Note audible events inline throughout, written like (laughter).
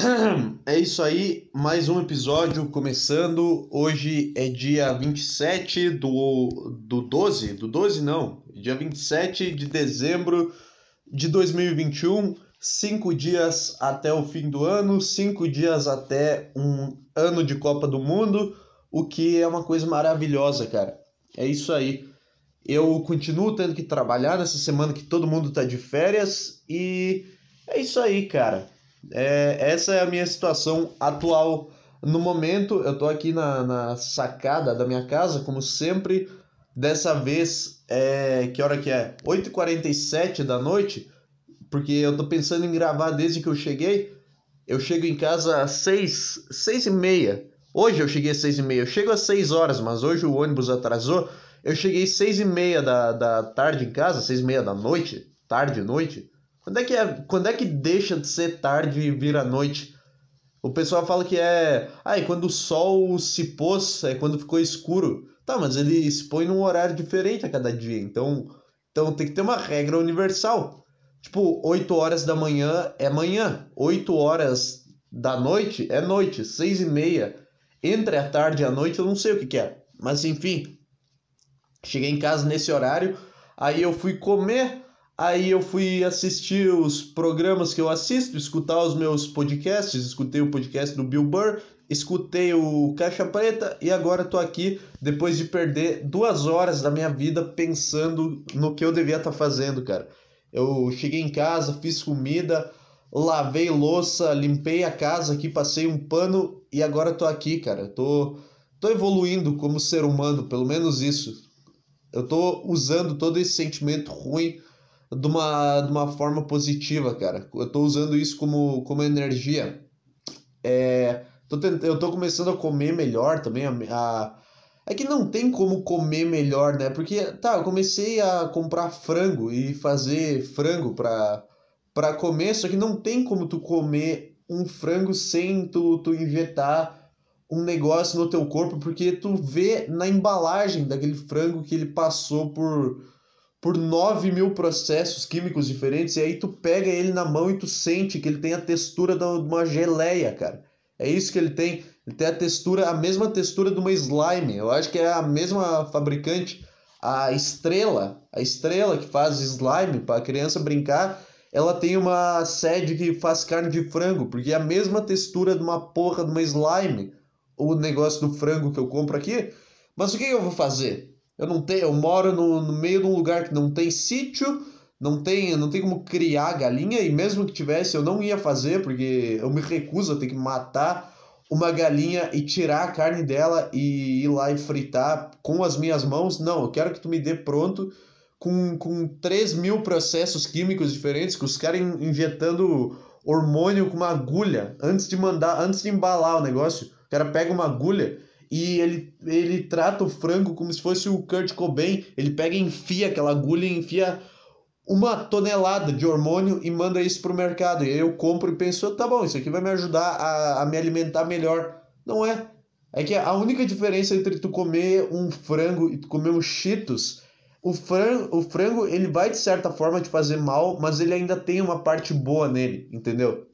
(clears throat) É isso aí, mais um episódio começando. Hoje é dia 27 do, do 12, do 12 não, dia 27 de dezembro de 2021, cinco dias até o fim do ano, cinco dias até um ano de Copa do Mundo, o que é uma coisa maravilhosa, cara. É isso aí. Eu continuo tendo que trabalhar nessa semana que todo mundo tá de férias e é isso aí, cara. É, essa é a minha situação atual no momento. Eu tô aqui na, na sacada da minha casa, como sempre. Dessa vez, é, que hora que é? 8h47 da noite, porque eu tô pensando em gravar desde que eu cheguei. Eu chego em casa às 6, 6 e meia. Hoje eu cheguei às 6 e meia. Eu chego às 6 horas, mas hoje o ônibus atrasou. Eu cheguei às 6 e meia da, da tarde em casa, 6 e meia da noite, tarde, noite. Quando é que é, quando é que deixa de ser tarde e vira noite? O pessoal fala que é, ah, é quando o sol se pôs, é quando ficou escuro. Tá, mas ele se põe num horário diferente a cada dia. Então, então tem que ter uma regra universal. Tipo, 8 horas da manhã é manhã, 8 horas da noite é noite, 6 e meia. Entre a tarde e a noite eu não sei o que, que é. Mas enfim, cheguei em casa nesse horário, aí eu fui comer, Aí eu fui assistir os programas que eu assisto, escutar os meus podcasts, escutei o podcast do Bill Burr, escutei o Caixa Preta e agora tô aqui depois de perder duas horas da minha vida pensando no que eu devia estar tá fazendo, cara. Eu cheguei em casa, fiz comida, lavei louça, limpei a casa aqui, passei um pano e agora tô aqui, cara. Tô, tô evoluindo como ser humano, pelo menos isso. Eu tô usando todo esse sentimento ruim de uma, de uma forma positiva, cara. Eu tô usando isso como, como energia. É, tô. Eu tô começando a comer melhor também. A, a... É que não tem como comer melhor, né? Porque, tá, eu comecei a comprar frango e fazer frango pra, pra comer, só que não tem como tu comer um frango sem tu, tu injetar um negócio no teu corpo, porque tu vê na embalagem daquele frango que ele passou por por 9 mil processos químicos diferentes, e aí tu pega ele na mão e tu sente que ele tem a textura de uma geleia, cara. É isso que ele tem. Ele tem a textura, a mesma textura de uma slime. Eu acho que é a mesma fabricante. A estrela, a estrela que faz slime para a criança brincar, ela tem uma sede que faz carne de frango, porque é a mesma textura de uma porra de uma slime, o negócio do frango que eu compro aqui. Mas o que eu vou fazer? Eu não tenho, eu moro no, no meio de um lugar que não tem sítio, não tem, não tem como criar galinha e mesmo que tivesse eu não ia fazer porque eu me recuso a ter que matar uma galinha e tirar a carne dela e ir lá e fritar com as minhas mãos. Não, eu quero que tu me dê pronto com, com 3 mil processos químicos diferentes, que os caras injetando hormônio com uma agulha antes de mandar, antes de embalar o negócio. O cara pega uma agulha e ele, ele trata o frango como se fosse o Kurt Cobain. Ele pega e enfia aquela agulha e enfia uma tonelada de hormônio e manda isso pro mercado. E eu compro e penso, tá bom, isso aqui vai me ajudar a, a me alimentar melhor. Não é. É que a única diferença entre tu comer um frango e tu comer um Cheetos, o frango, o frango ele vai de certa forma te fazer mal, mas ele ainda tem uma parte boa nele, entendeu?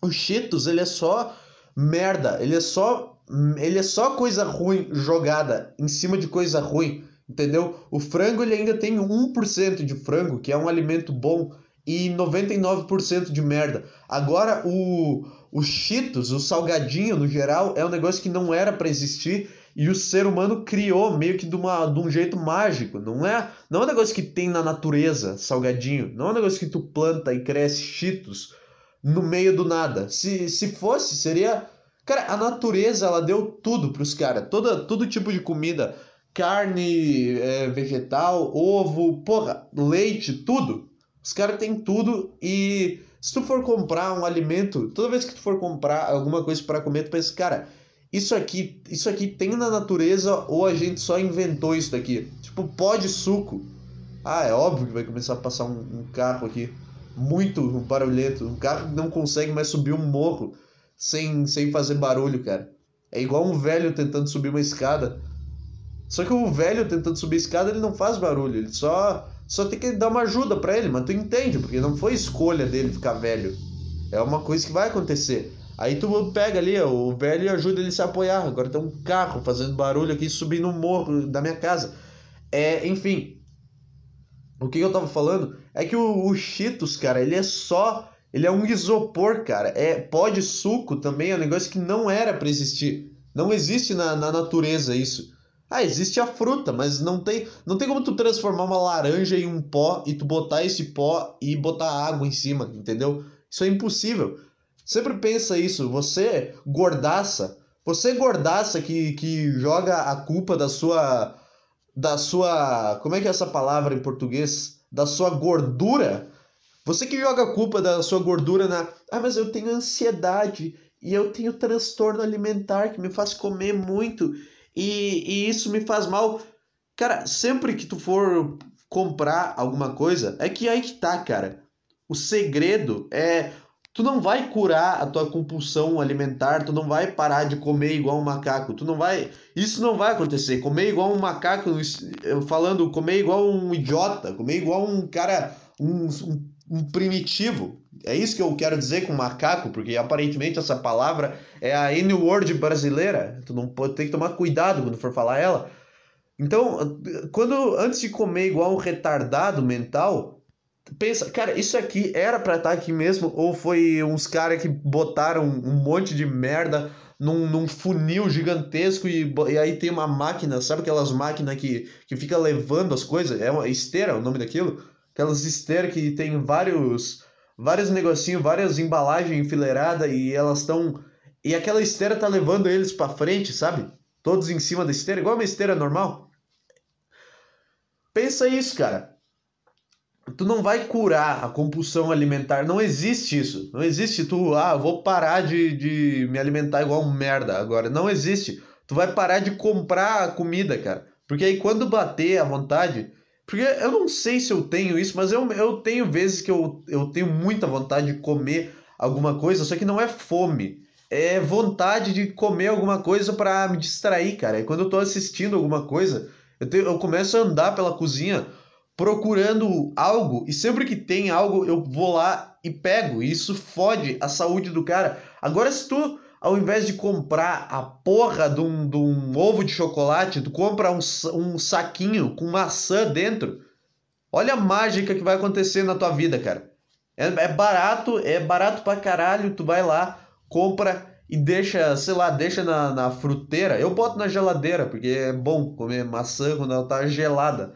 O Cheetos, ele é só merda, ele é só ele é só coisa ruim jogada em cima de coisa ruim, entendeu? O frango ele ainda tem 1% de frango, que é um alimento bom, e 99% de merda. Agora o os Cheetos, o salgadinho no geral, é um negócio que não era para existir e o ser humano criou meio que de, uma, de um jeito mágico. Não é, não é um negócio que tem na natureza, salgadinho. Não é um negócio que tu planta e cresce Cheetos no meio do nada. Se, se fosse, seria Cara, a natureza, ela deu tudo pros caras. Todo, tipo de comida. Carne, é, vegetal, ovo, porra, leite, tudo. Os caras têm tudo e se tu for comprar um alimento, toda vez que tu for comprar alguma coisa para comer, tu pensa, cara, isso aqui, isso aqui tem na natureza ou a gente só inventou isso daqui? Tipo, pó de suco. Ah, é óbvio que vai começar a passar um, um carro aqui muito barulhento, um carro que não consegue mais subir um morro sem, sem fazer barulho, cara. É igual um velho tentando subir uma escada. Só que o velho tentando subir a escada, ele não faz barulho, ele só só tem que dar uma ajuda para ele, mas tu entende, porque não foi escolha dele ficar velho. É uma coisa que vai acontecer. Aí tu pega ali, o velho ajuda ele a se apoiar. Agora tem um carro fazendo barulho aqui subindo o morro da minha casa. É, enfim. O que eu tava falando é que o, o Cheetos, cara, ele é só. Ele é um isopor, cara. É pó de suco também, é um negócio que não era para existir. Não existe na, na natureza isso. Ah, existe a fruta, mas não tem, não tem como tu transformar uma laranja em um pó e tu botar esse pó e botar água em cima, entendeu? Isso é impossível. Sempre pensa isso, você gordaça, você gordaça que, que joga a culpa da sua da sua, como é que é essa palavra em português? Da sua gordura. Você que joga a culpa da sua gordura na, ah, mas eu tenho ansiedade e eu tenho transtorno alimentar que me faz comer muito e, e isso me faz mal. Cara, sempre que tu for comprar alguma coisa, é que aí que tá, cara. O segredo é tu não vai curar a tua compulsão alimentar, tu não vai parar de comer igual um macaco, tu não vai, isso não vai acontecer, comer igual um macaco, falando comer igual um idiota, comer igual um cara, um, um, um primitivo, é isso que eu quero dizer com macaco, porque aparentemente essa palavra é a N-word brasileira, tu não pode ter que tomar cuidado quando for falar ela, então, quando antes de comer igual um retardado mental, pensa, cara, isso aqui era pra estar aqui mesmo? Ou foi uns caras que botaram um monte de merda num, num funil gigantesco e, e, aí tem uma máquina, sabe aquelas máquinas que, que fica levando as coisas? É uma esteira o nome daquilo? Aquelas esteiras que tem vários vários negocinhos, várias embalagens enfileiradas e elas estão. E aquela esteira tá levando eles para frente, sabe? Todos em cima da esteira, igual uma esteira normal. Pensa isso, cara tu não vai curar a compulsão alimentar. Não existe isso. Não existe tu, ah, vou parar de, de me alimentar igual um merda agora. Não existe. Tu vai parar de comprar comida, cara. Porque aí quando bater a vontade. Porque eu não sei se eu tenho isso, mas eu, eu tenho vezes que eu, eu tenho muita vontade de comer alguma coisa, só que não é fome. É vontade de comer alguma coisa para me distrair, cara. E quando eu tô assistindo alguma coisa, eu, tenho, eu começo a andar pela cozinha procurando algo e sempre que tem algo eu vou lá e pego. E isso fode a saúde do cara. Agora, se tu, ao invés de comprar a porra de um, de um ovo de chocolate, tu compra um, um saquinho com maçã dentro, olha a mágica que vai acontecer na tua vida, cara. É, é barato, é barato pra caralho. Tu vai lá, compra e deixa, sei lá, deixa na, na fruteira. Eu boto na geladeira, porque é bom comer maçã quando ela tá gelada.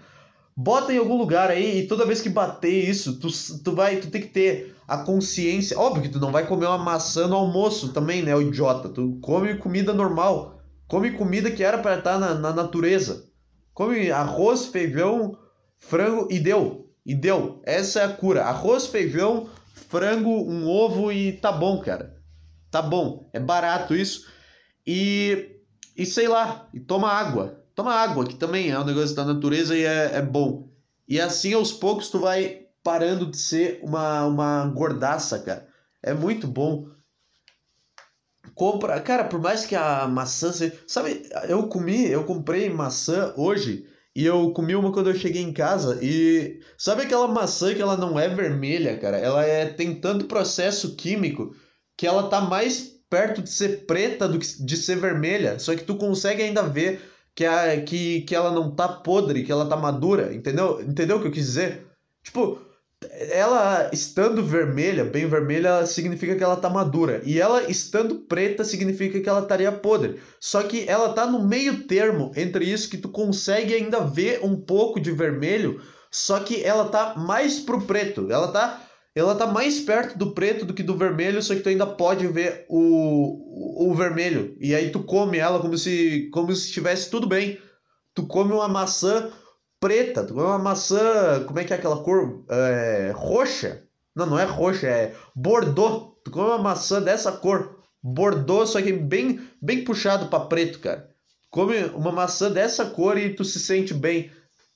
Bota em algum lugar aí e toda vez que bater isso, tu, tu vai, tu tem que ter a consciência. Óbvio que tu não vai comer uma maçã no almoço também, né, o idiota. Tu come comida normal. Come comida que era para estar na, na natureza. Come arroz, feijão, frango e deu. E deu. Essa é a cura. Arroz, feijão, frango, um ovo e tá bom, cara. Tá bom. É barato isso. E, e sei lá, e toma água. Toma água, que também é um negócio da natureza e é, é bom. E assim, aos poucos, tu vai parando de ser uma, uma gordaça, cara. É muito bom. Compra, cara, por mais que a maçã seja... Sabe, eu comi, eu comprei maçã hoje e eu comi uma quando eu cheguei em casa e sabe aquela maçã que ela não é vermelha, cara? Ela é tem tanto processo químico que ela tá mais perto de ser preta do que de ser vermelha, só que tu consegue ainda ver que, a, que, que ela não tá podre, que ela tá madura, entendeu? Entendeu o que eu quis dizer? Tipo, ela estando vermelha, bem vermelha, significa que ela tá madura. E ela estando preta significa que ela estaria podre. Só que ela tá no meio termo entre isso que tu consegue ainda ver um pouco de vermelho, só que ela tá mais pro preto. Ela tá ela tá mais perto do preto do que do vermelho, só que tu ainda pode ver o, o, o vermelho. E aí tu come ela como se como se estivesse tudo bem. Tu come uma maçã preta, tu come uma maçã, como é que é aquela cor? É, roxa. Não, não é roxa, é bordô. Tu come uma maçã dessa cor, bordô, só que bem bem puxado para preto, cara. Come uma maçã dessa cor e tu se sente bem.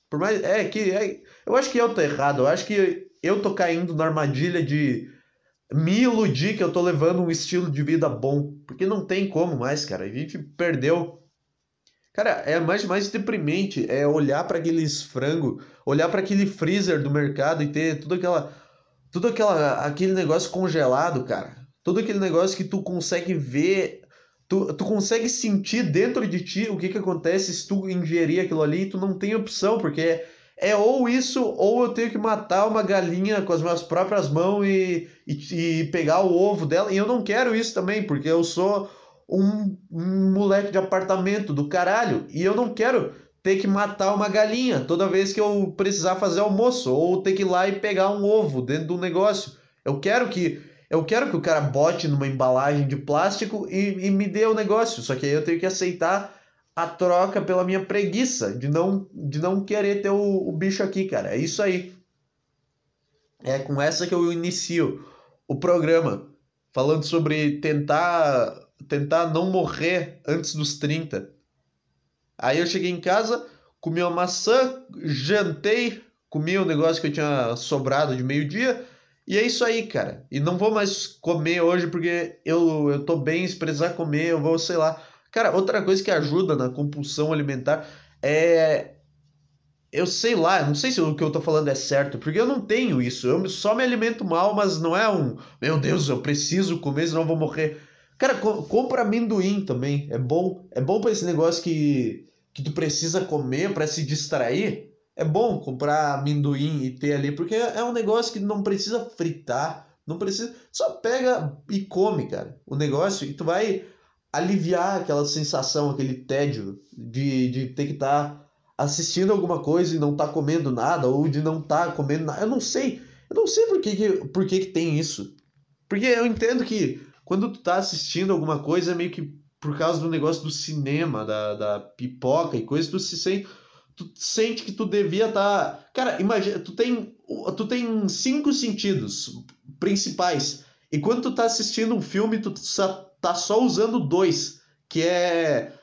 Por mais é que é, eu acho que eu tô errado. Eu acho que eu tô caindo na armadilha de me iludir que eu tô levando um estilo de vida bom. Porque não tem como mais, cara. A gente perdeu. Cara, é mais mais deprimente é olhar para aqueles frango, olhar para aquele freezer do mercado e ter tudo aquela tudo aquela aquele negócio congelado, cara. todo aquele negócio que tu consegue ver, tu, tu consegue sentir dentro de ti o que, que acontece se tu ingerir aquilo ali e tu não tem opção, porque é, é ou isso, ou eu tenho que matar uma galinha com as minhas próprias mãos e, e, e pegar o ovo dela, e eu não quero isso também, porque eu sou um, um moleque de apartamento do caralho, e eu não quero ter que matar uma galinha toda vez que eu precisar fazer almoço, ou ter que ir lá e pegar um ovo dentro do negócio. Eu quero que eu quero que o cara bote numa embalagem de plástico e, e me dê o negócio. Só que aí eu tenho que aceitar a troca pela minha preguiça de não, de não querer ter o, o bicho aqui, cara. É isso aí. É com essa que eu inicio o programa, falando sobre tentar tentar não morrer antes dos 30. Aí eu cheguei em casa, comi uma maçã, jantei, comi um negócio que eu tinha sobrado de meio-dia. E é isso aí, cara. E não vou mais comer hoje porque eu, eu tô bem, se precisar comer, eu vou, sei lá. Cara, outra coisa que ajuda na compulsão alimentar é. Eu sei lá, não sei se o que eu tô falando é certo, porque eu não tenho isso. Eu só me alimento mal, mas não é um. Meu Deus, eu preciso comer, senão eu vou morrer. Cara, compra amendoim também. É bom. É bom para esse negócio que, que tu precisa comer para se distrair. É bom comprar amendoim e ter ali, porque é um negócio que não precisa fritar, não precisa. Só pega e come, cara, o negócio, e tu vai aliviar aquela sensação, aquele tédio de, de ter que estar tá assistindo alguma coisa e não estar tá comendo nada, ou de não estar tá comendo nada. Eu não sei. Eu não sei por que, que, por que, que tem isso. Porque eu entendo que quando tu tá assistindo alguma coisa, é meio que por causa do negócio do cinema, da, da pipoca e coisa, tu se sente. Tu sente que tu devia estar. Tá... Cara, imagina, tu tem, tu tem cinco sentidos principais. E quando tu tá assistindo um filme, tu tá só usando dois, que é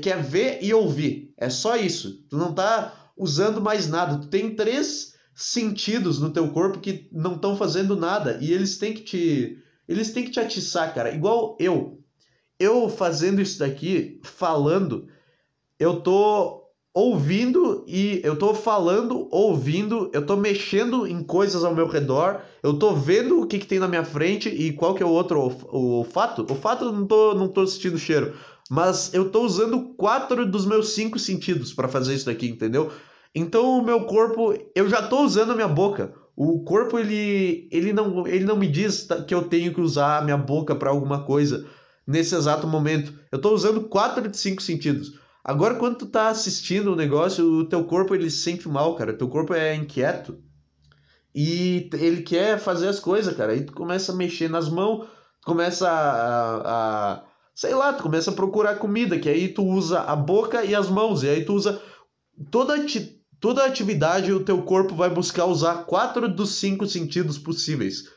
que é ver e ouvir. É só isso. Tu não tá usando mais nada. Tu tem três sentidos no teu corpo que não estão fazendo nada e eles têm que te eles têm que te atiçar, cara. Igual eu. Eu fazendo isso daqui, falando, eu tô ouvindo e eu tô falando, ouvindo, eu tô mexendo em coisas ao meu redor, eu tô vendo o que, que tem na minha frente e qual que é o outro o olfato. O olfato não tô, não tô sentindo cheiro, mas eu tô usando quatro dos meus cinco sentidos para fazer isso daqui, entendeu? Então o meu corpo, eu já tô usando a minha boca. O corpo ele, ele, não, ele não me diz que eu tenho que usar a minha boca para alguma coisa nesse exato momento. Eu estou usando quatro de cinco sentidos. Agora, quando tu tá assistindo o negócio, o teu corpo ele se sente mal, cara. O teu corpo é inquieto. E ele quer fazer as coisas, cara. Aí tu começa a mexer nas mãos, começa a, a, sei lá, tu começa a procurar comida, que aí tu usa a boca e as mãos, e aí tu usa toda toda atividade o teu corpo vai buscar usar quatro dos cinco sentidos possíveis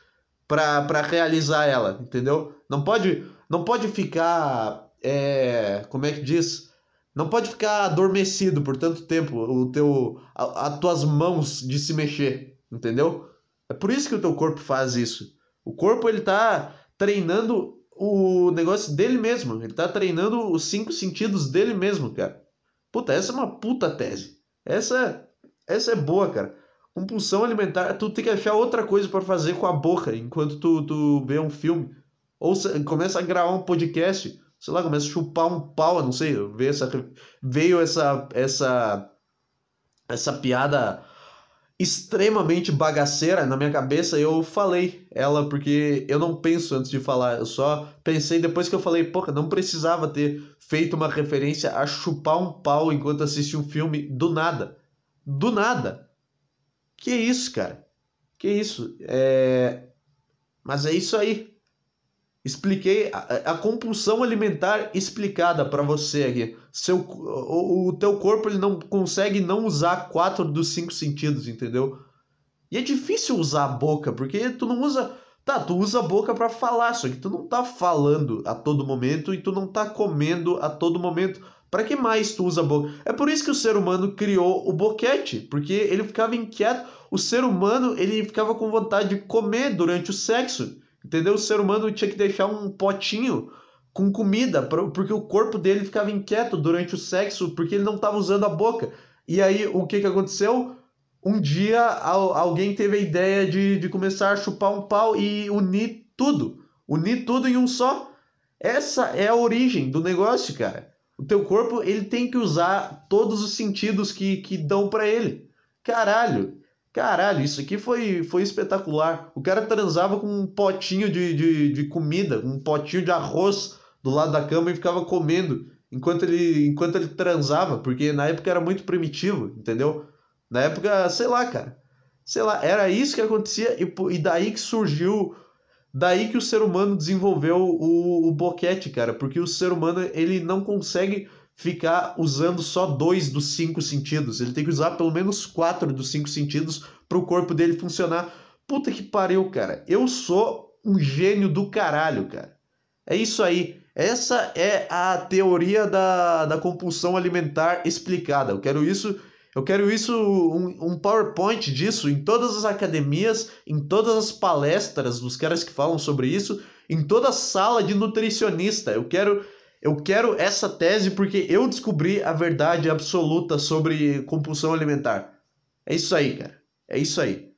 para realizar ela, entendeu? Não pode, não pode ficar, é, como é que diz? Não pode ficar adormecido por tanto tempo o teu, as tuas mãos de se mexer, entendeu? É por isso que o teu corpo faz isso. O corpo ele tá treinando o negócio dele mesmo. Ele tá treinando os cinco sentidos dele mesmo, cara. Puta, essa é uma puta tese. Essa, essa é boa, cara. Compulsão alimentar, tu tem que achar outra coisa para fazer com a boca enquanto tu, tu vê um filme. Ou começa a gravar um podcast, sei lá, começa a chupar um pau, não sei, veio essa, veio essa, essa, essa piada extremamente bagaceira na minha cabeça eu falei ela porque eu não penso antes de falar, eu só pensei depois que eu falei, porra, não precisava ter feito uma referência a chupar um pau enquanto assiste um filme do nada. Do nada. Que isso, cara? Que isso? É... Mas é isso aí. Expliquei a, a compulsão alimentar explicada para você aqui. Seu, o, o teu corpo ele não consegue não usar quatro dos cinco sentidos, entendeu? E é difícil usar a boca, porque tu não usa. Tá, tu usa a boca para falar, só que tu não tá falando a todo momento e tu não tá comendo a todo momento. Para que mais tu usa a boca? É por isso que o ser humano criou o boquete, porque ele ficava inquieto. O ser humano, ele ficava com vontade de comer durante o sexo. Entendeu? O ser humano tinha que deixar um potinho com comida, porque o corpo dele ficava inquieto durante o sexo, porque ele não estava usando a boca. E aí, o que, que aconteceu? Um dia alguém teve a ideia de, de começar a chupar um pau e unir tudo. Unir tudo em um só. Essa é a origem do negócio, cara. O teu corpo, ele tem que usar todos os sentidos que, que dão para ele. Caralho, caralho, isso aqui foi, foi espetacular. O cara transava com um potinho de, de, de comida, um potinho de arroz do lado da cama e ficava comendo enquanto ele, enquanto ele transava, porque na época era muito primitivo, entendeu? Na época, sei lá, cara. Sei lá, era isso que acontecia e, e daí que surgiu Daí que o ser humano desenvolveu o, o boquete, cara, porque o ser humano ele não consegue ficar usando só dois dos cinco sentidos. Ele tem que usar pelo menos quatro dos cinco sentidos para o corpo dele funcionar. Puta que pariu, cara. Eu sou um gênio do caralho, cara. É isso aí. Essa é a teoria da, da compulsão alimentar explicada. Eu quero isso eu quero isso, um, um, PowerPoint disso em todas as academias, em todas as palestras dos caras que falam sobre isso, em toda sala de nutricionista. Eu quero, eu quero essa tese porque eu descobri a verdade absoluta sobre compulsão alimentar. É isso aí, cara. É isso aí.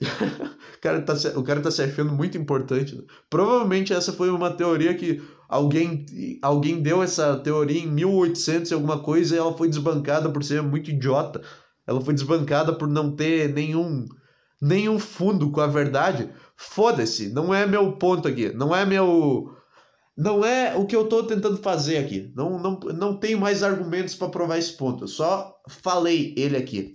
(laughs) o, cara tá, o cara tá se achando muito importante. Provavelmente essa foi uma teoria que alguém, alguém deu essa teoria em 1800 e alguma coisa e ela foi desbancada por ser muito idiota. Ela foi desbancada por não ter nenhum nenhum fundo com a verdade. Foda-se, não é meu ponto aqui, não é meu não é o que eu estou tentando fazer aqui. Não, não, não tenho mais argumentos para provar esse ponto. Eu só falei ele aqui.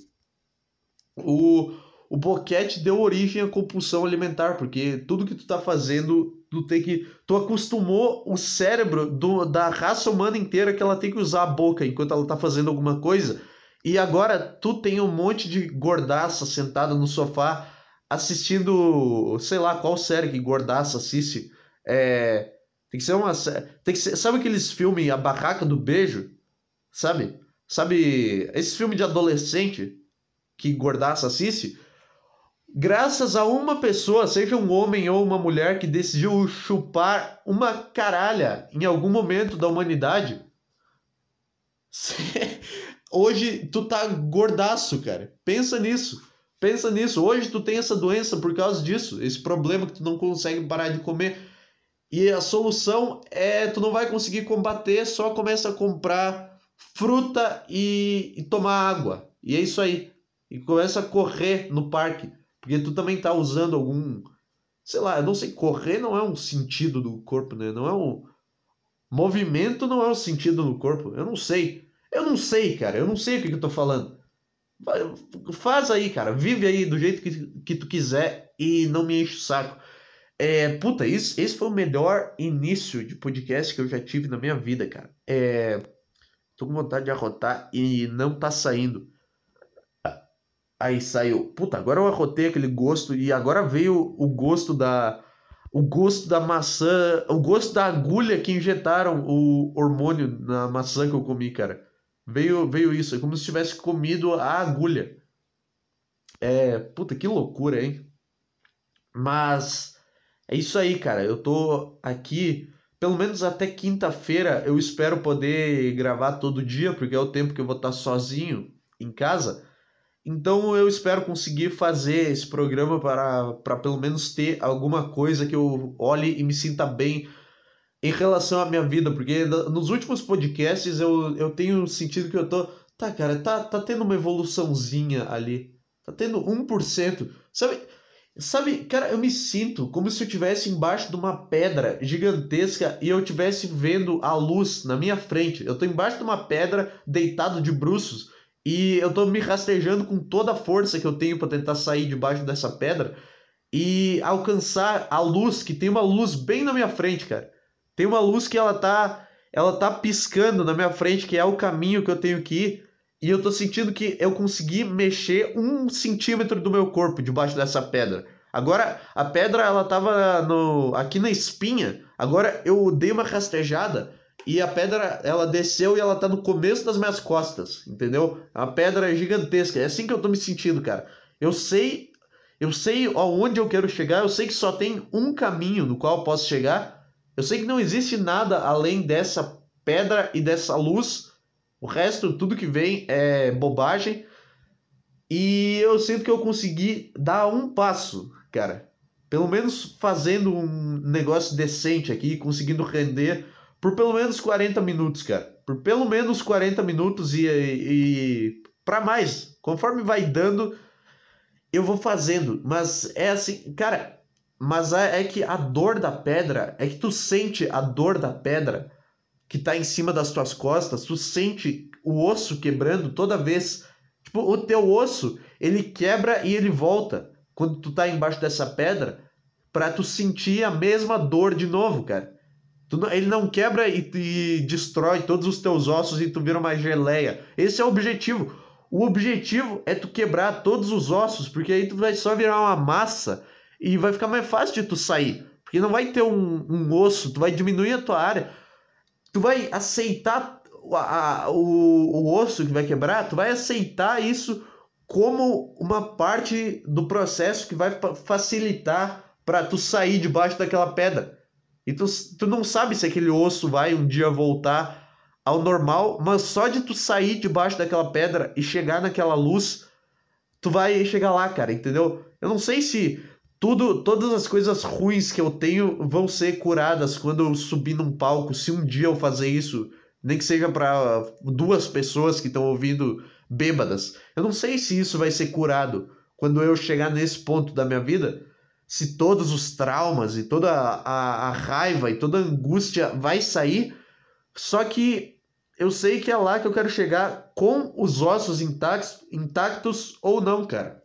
O, o boquete deu origem à compulsão alimentar, porque tudo que tu está fazendo tu tem que. Tu acostumou o cérebro do, da raça humana inteira que ela tem que usar a boca enquanto ela tá fazendo alguma coisa. E agora tu tem um monte de gordaça sentada no sofá assistindo, sei lá, qual série que gordaça assiste. É, tem que ser uma tem que ser, sabe aqueles filmes A Barraca do Beijo? Sabe? Sabe esse filme de adolescente que gordaça assiste? graças a uma pessoa, seja um homem ou uma mulher, que decidiu chupar uma caralha em algum momento da humanidade. Hoje tu tá gordaço, cara. Pensa nisso. Pensa nisso. Hoje tu tem essa doença por causa disso, esse problema que tu não consegue parar de comer. E a solução é tu não vai conseguir combater, só começa a comprar fruta e, e tomar água. E é isso aí. E começa a correr no parque. Porque tu também tá usando algum. Sei lá, eu não sei, correr não é um sentido do corpo, né? Não é um. Movimento não é um sentido do corpo. Eu não sei. Eu não sei, cara. Eu não sei o que, que eu tô falando. Faz aí, cara. Vive aí do jeito que, que tu quiser e não me enche o saco. É, puta, isso, esse foi o melhor início de podcast que eu já tive na minha vida, cara. É, tô com vontade de arrotar e não tá saindo. Aí saiu, puta, agora eu arrotei aquele gosto e agora veio o gosto da o gosto da maçã, o gosto da agulha que injetaram o hormônio na maçã que eu comi, cara. Veio veio isso, é como se tivesse comido a agulha. É, puta, que loucura, hein? Mas é isso aí, cara. Eu tô aqui, pelo menos até quinta-feira, eu espero poder gravar todo dia, porque é o tempo que eu vou estar sozinho em casa. Então eu espero conseguir fazer esse programa para, para pelo menos ter alguma coisa que eu olhe e me sinta bem em relação à minha vida, porque nos últimos podcasts eu, eu tenho sentido que eu tô. Tá, cara, tá, tá tendo uma evoluçãozinha ali. Tá tendo 1%. Sabe, sabe, cara, eu me sinto como se eu estivesse embaixo de uma pedra gigantesca e eu estivesse vendo a luz na minha frente. Eu tô embaixo de uma pedra, deitado de bruços e eu tô me rastejando com toda a força que eu tenho para tentar sair debaixo dessa pedra e alcançar a luz, que tem uma luz bem na minha frente, cara. Tem uma luz que ela tá, ela tá piscando na minha frente, que é o caminho que eu tenho que ir. E eu tô sentindo que eu consegui mexer um centímetro do meu corpo debaixo dessa pedra. Agora, a pedra, ela tava no, aqui na espinha. Agora eu dei uma rastejada e a pedra, ela desceu e ela tá no começo das minhas costas, entendeu? A pedra é gigantesca. É assim que eu tô me sentindo, cara. Eu sei, eu sei aonde eu quero chegar, eu sei que só tem um caminho no qual eu posso chegar. Eu sei que não existe nada além dessa pedra e dessa luz. O resto, tudo que vem é bobagem. E eu sinto que eu consegui dar um passo, cara. pelo menos fazendo um negócio decente aqui, conseguindo render por pelo menos 40 minutos, cara. Por pelo menos 40 minutos e, e para mais. Conforme vai dando, eu vou fazendo. Mas é assim, cara. Mas é, é que a dor da pedra, é que tu sente a dor da pedra que tá em cima das tuas costas, tu sente o osso quebrando toda vez. Tipo, o teu osso, ele quebra e ele volta quando tu tá embaixo dessa pedra para tu sentir a mesma dor de novo, cara. Tu, ele não quebra e, e destrói todos os teus ossos e tu vira uma geleia. Esse é o objetivo. O objetivo é tu quebrar todos os ossos, porque aí tu vai só virar uma massa e vai ficar mais fácil de tu sair. Porque não vai ter um, um osso, tu vai diminuir a tua área. Tu vai aceitar a, a, o, o osso que vai quebrar, tu vai aceitar isso como uma parte do processo que vai facilitar para tu sair debaixo daquela pedra. E tu, tu não sabe se aquele osso vai um dia voltar ao normal, mas só de tu sair debaixo daquela pedra e chegar naquela luz, tu vai chegar lá, cara, entendeu? Eu não sei se tudo, todas as coisas ruins que eu tenho vão ser curadas quando eu subir num palco, se um dia eu fazer isso, nem que seja para duas pessoas que estão ouvindo bêbadas. Eu não sei se isso vai ser curado quando eu chegar nesse ponto da minha vida, se todos os traumas e toda a, a raiva e toda a angústia vai sair. Só que eu sei que é lá que eu quero chegar com os ossos intactos, intactos ou não, cara.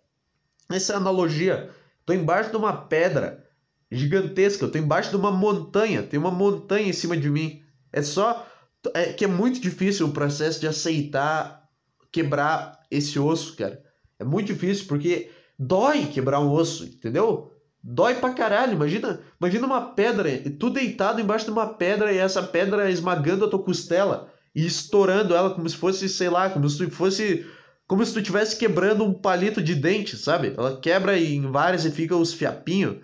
Essa é analogia. Tô embaixo de uma pedra gigantesca, tô embaixo de uma montanha, tem uma montanha em cima de mim. É só é que é muito difícil o processo de aceitar quebrar esse osso, cara. É muito difícil porque dói quebrar um osso, entendeu? Dói pra caralho. Imagina, imagina uma pedra, tu deitado embaixo de uma pedra e essa pedra esmagando a tua costela e estourando ela como se fosse, sei lá, como se fosse. Como se tu estivesse quebrando um palito de dente, sabe? Ela quebra em várias e fica os fiapinhos.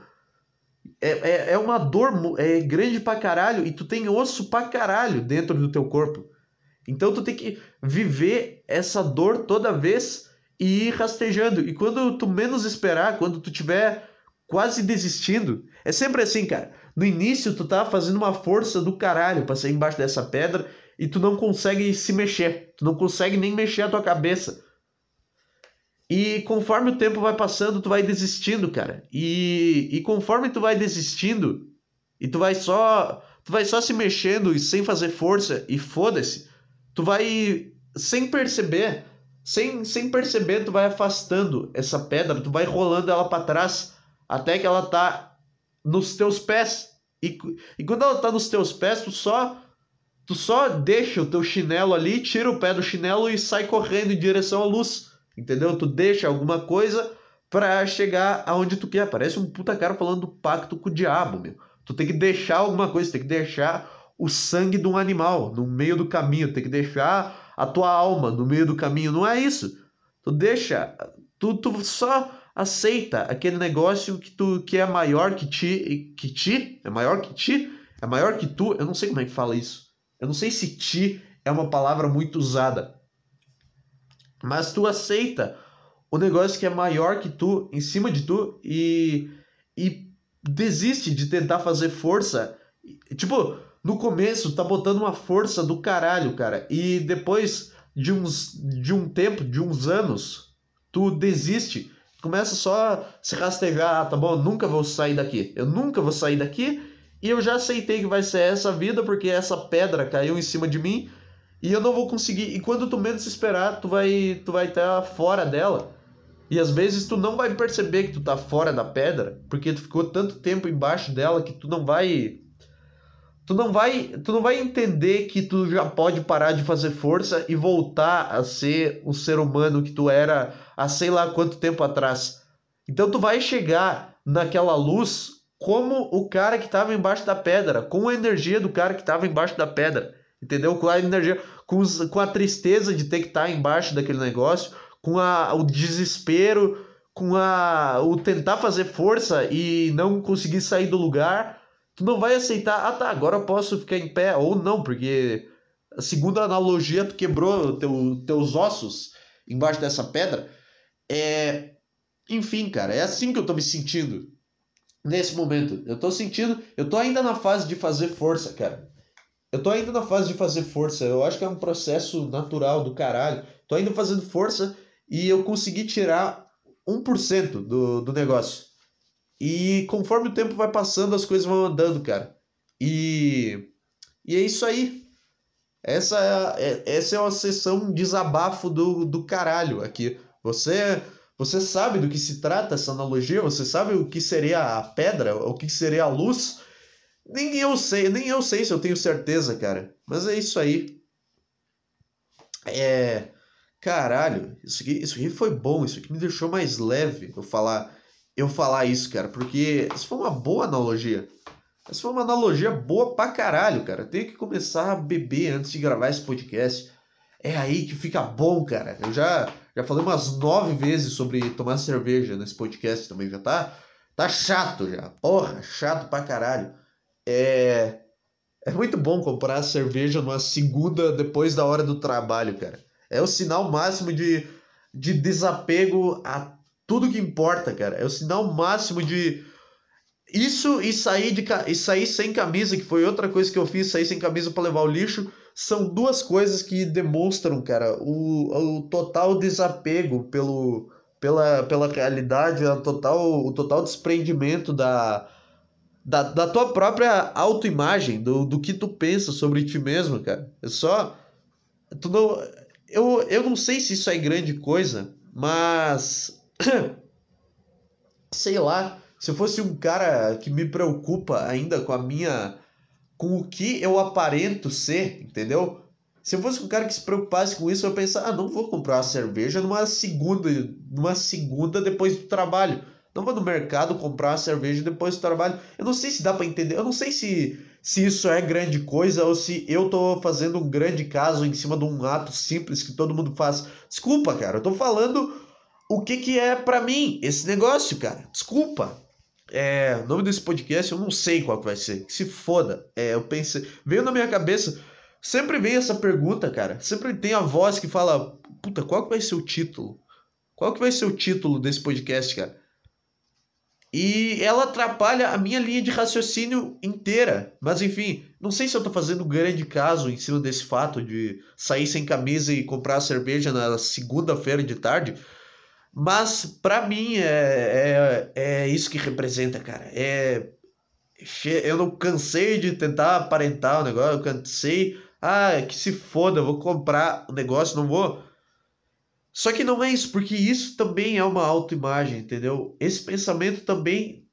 É, é, é uma dor é grande pra caralho e tu tem osso pra caralho dentro do teu corpo. Então tu tem que viver essa dor toda vez e ir rastejando. E quando tu menos esperar, quando tu tiver quase desistindo. É sempre assim, cara. No início, tu tá fazendo uma força do caralho pra sair embaixo dessa pedra e tu não consegue se mexer. Tu não consegue nem mexer a tua cabeça. E conforme o tempo vai passando, tu vai desistindo, cara. E, e conforme tu vai desistindo, e tu vai só. Tu vai só se mexendo e sem fazer força, e foda-se, tu vai sem perceber. Sem, sem perceber, tu vai afastando essa pedra, tu vai rolando ela para trás até que ela tá nos teus pés. E, e quando ela tá nos teus pés, tu só tu só deixa o teu chinelo ali, tira o pé do chinelo e sai correndo em direção à luz. Entendeu? Tu deixa alguma coisa para chegar aonde tu quer. Parece um puta cara falando do pacto com o diabo, meu. Tu tem que deixar alguma coisa, tem que deixar o sangue de um animal no meio do caminho, tem que deixar a tua alma no meio do caminho. Não é isso. Tu deixa, tu, tu só aceita aquele negócio que tu que é maior que ti, que ti, é maior que ti, é maior que tu, eu não sei como é que fala isso. Eu não sei se ti é uma palavra muito usada. Mas tu aceita o negócio que é maior que tu, em cima de tu e e desiste de tentar fazer força. Tipo, no começo tá botando uma força do caralho, cara, e depois de uns de um tempo, de uns anos, tu desiste começa só a se rastejar, ah, tá bom, nunca vou sair daqui. Eu nunca vou sair daqui e eu já aceitei que vai ser essa vida porque essa pedra caiu em cima de mim e eu não vou conseguir. E quando tu menos esperar, tu vai tu vai estar fora dela. E às vezes tu não vai perceber que tu tá fora da pedra, porque tu ficou tanto tempo embaixo dela que tu não vai tu não vai tu não vai entender que tu já pode parar de fazer força e voltar a ser o ser humano que tu era há sei lá quanto tempo atrás. Então tu vai chegar naquela luz como o cara que estava embaixo da pedra, com a energia do cara que estava embaixo da pedra, entendeu? Com a energia, com, os, com a tristeza de ter que estar tá embaixo daquele negócio, com a, o desespero, com a, o tentar fazer força e não conseguir sair do lugar tu não vai aceitar, ah tá, agora eu posso ficar em pé, ou não, porque segundo a analogia, tu quebrou teu, teus ossos embaixo dessa pedra. É... Enfim, cara, é assim que eu tô me sentindo. nesse momento. Eu tô sentindo, eu tô ainda na fase de fazer força, cara. Eu tô ainda na fase de fazer força. Eu acho que é um processo natural do caralho. Tô ainda fazendo força e eu consegui tirar 1% do, do negócio. E conforme o tempo vai passando, as coisas vão andando, cara. E, e é isso aí. Essa é, essa é uma sessão desabafo do, do caralho aqui. Você você sabe do que se trata essa analogia? Você sabe o que seria a pedra? O que seria a luz? Nem eu sei, nem eu sei se eu tenho certeza, cara. Mas é isso aí. É. Caralho, isso aqui, isso aqui foi bom, isso aqui me deixou mais leve eu falar, eu falar isso, cara, porque isso foi uma boa analogia. Essa foi uma analogia boa pra caralho, cara. Tenho que começar a beber antes de gravar esse podcast. É aí que fica bom, cara. Eu já já falei umas nove vezes sobre tomar cerveja nesse podcast também. Já tá, tá chato já. Porra, chato pra caralho. É, é muito bom comprar cerveja numa segunda depois da hora do trabalho, cara. É o sinal máximo de, de desapego a tudo que importa, cara. É o sinal máximo de. Isso e sair, de, e sair sem camisa, que foi outra coisa que eu fiz, sair sem camisa para levar o lixo são duas coisas que demonstram, cara, o, o total desapego pelo, pela, pela realidade, a total, o total desprendimento da, da, da tua própria autoimagem, do, do que tu pensa sobre ti mesmo, cara. É só. Tu não, eu, eu não sei se isso é grande coisa, mas. (clears throat) sei lá. Se eu fosse um cara que me preocupa ainda com a minha com o que eu aparento ser, entendeu? Se eu fosse um cara que se preocupasse com isso, eu ia pensar, ah, não vou comprar uma cerveja numa segunda, numa segunda depois do trabalho. Não vou no mercado comprar cerveja depois do trabalho. Eu não sei se dá para entender. Eu não sei se, se isso é grande coisa ou se eu tô fazendo um grande caso em cima de um ato simples que todo mundo faz. Desculpa, cara. Eu tô falando o que que é para mim esse negócio, cara. Desculpa. É, o nome desse podcast eu não sei qual que vai ser. Que se foda. É, eu pensei. Veio na minha cabeça. Sempre vem essa pergunta, cara. Sempre tem a voz que fala: Puta, qual que vai ser o título? Qual que vai ser o título desse podcast, cara? E ela atrapalha a minha linha de raciocínio inteira. Mas enfim, não sei se eu tô fazendo grande caso em cima desse fato de sair sem camisa e comprar cerveja na segunda-feira de tarde. Mas para mim é, é, é isso que representa, cara. É eu não cansei de tentar aparentar o negócio, eu cansei, ah, que se foda, vou comprar o negócio, não vou. Só que não é isso, porque isso também é uma autoimagem, entendeu? Esse pensamento também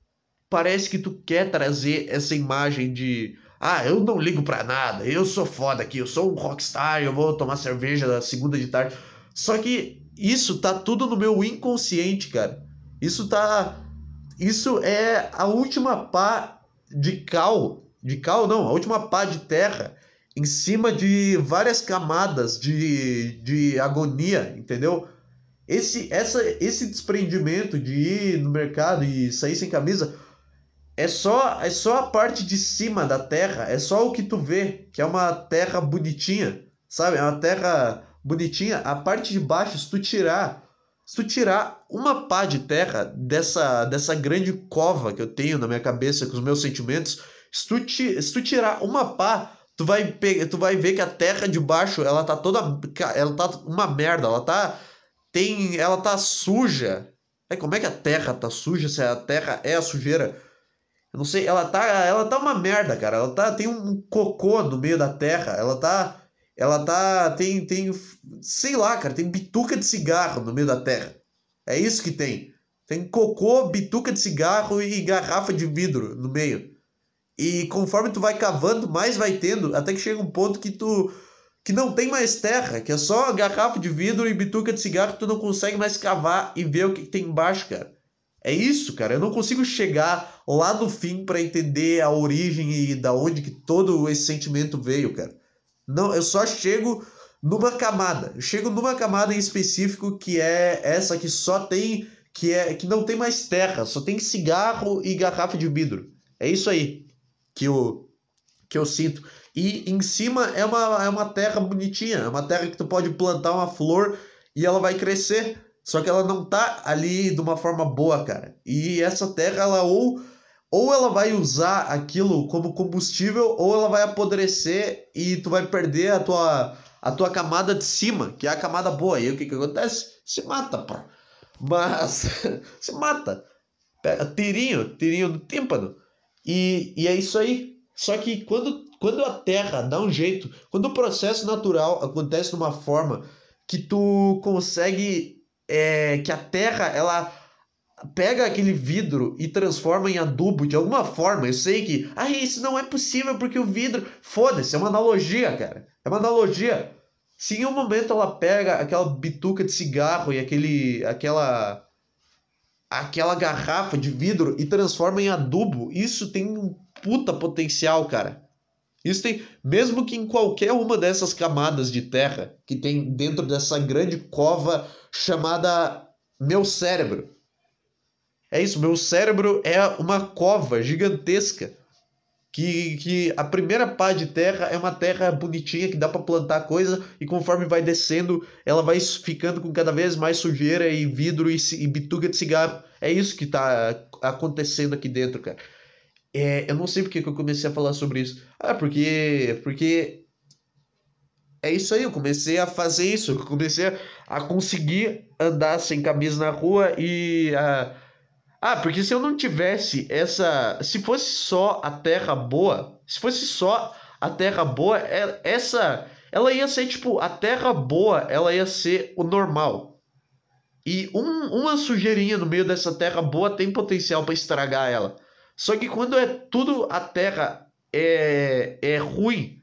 parece que tu quer trazer essa imagem de ah, eu não ligo para nada, eu sou foda aqui, eu sou um rockstar, eu vou tomar cerveja na segunda de tarde. Só que isso tá tudo no meu inconsciente, cara. Isso tá. Isso é a última pá de cal. De cal, não, a última pá de terra em cima de várias camadas de, de agonia, entendeu? Esse, essa, esse desprendimento de ir no mercado e sair sem camisa é só, é só a parte de cima da terra, é só o que tu vê, que é uma terra bonitinha, sabe? É uma terra bonitinha, a parte de baixo, se tu tirar, se tu tirar uma pá de terra dessa, dessa grande cova que eu tenho na minha cabeça com os meus sentimentos, se tu, ti, se tu tirar uma pá, tu vai, pegar, tu vai ver que a terra de baixo, ela tá toda, ela tá uma merda, ela tá, tem, ela tá suja. É, como é que a terra tá suja se a terra é a sujeira? Eu não sei, ela tá, ela tá uma merda, cara. Ela tá, tem um cocô no meio da terra. Ela tá, ela tá. Tem, tem. Sei lá, cara, tem bituca de cigarro no meio da terra. É isso que tem. Tem cocô, bituca de cigarro e garrafa de vidro no meio. E conforme tu vai cavando, mais vai tendo, até que chega um ponto que tu. que não tem mais terra, que é só garrafa de vidro e bituca de cigarro que tu não consegue mais cavar e ver o que, que tem embaixo, cara. É isso, cara. Eu não consigo chegar lá no fim para entender a origem e da onde que todo esse sentimento veio, cara. Não, eu só chego numa camada. Eu chego numa camada em específico que é essa que só tem que é que não tem mais terra, só tem cigarro e garrafa de vidro. É isso aí que eu que eu sinto. E em cima é uma, é uma terra bonitinha, é uma terra que tu pode plantar uma flor e ela vai crescer. Só que ela não tá ali de uma forma boa, cara. E essa terra, ela ou ou ela vai usar aquilo como combustível, ou ela vai apodrecer e tu vai perder a tua, a tua camada de cima, que é a camada boa. E o que, que acontece? Se mata, pô. Mas (laughs) se mata. Tirinho, tirinho no tímpano. E, e é isso aí. Só que quando, quando a Terra dá um jeito, quando o processo natural acontece de uma forma que tu consegue é, que a Terra ela pega aquele vidro e transforma em adubo de alguma forma. Eu sei que, ah, isso não é possível porque o vidro. Foda-se, é uma analogia, cara. É uma analogia. Se em um momento ela pega aquela bituca de cigarro e aquele, aquela, aquela garrafa de vidro e transforma em adubo, isso tem um puta potencial, cara. Isso tem, mesmo que em qualquer uma dessas camadas de terra que tem dentro dessa grande cova chamada meu cérebro. É isso, meu cérebro é uma cova gigantesca. Que, que a primeira pá de terra é uma terra bonitinha que dá para plantar coisa e conforme vai descendo ela vai ficando com cada vez mais sujeira e vidro e, e bituca de cigarro. É isso que tá acontecendo aqui dentro, cara. É, eu não sei porque que eu comecei a falar sobre isso. Ah, porque. Porque. É isso aí, eu comecei a fazer isso. Eu comecei a conseguir andar sem camisa na rua e a ah, porque se eu não tivesse essa. Se fosse só a terra boa. Se fosse só a terra boa, é, essa. Ela ia ser tipo. A terra boa, ela ia ser o normal. E um, uma sujeirinha no meio dessa terra boa tem potencial para estragar ela. Só que quando é tudo a terra é, é ruim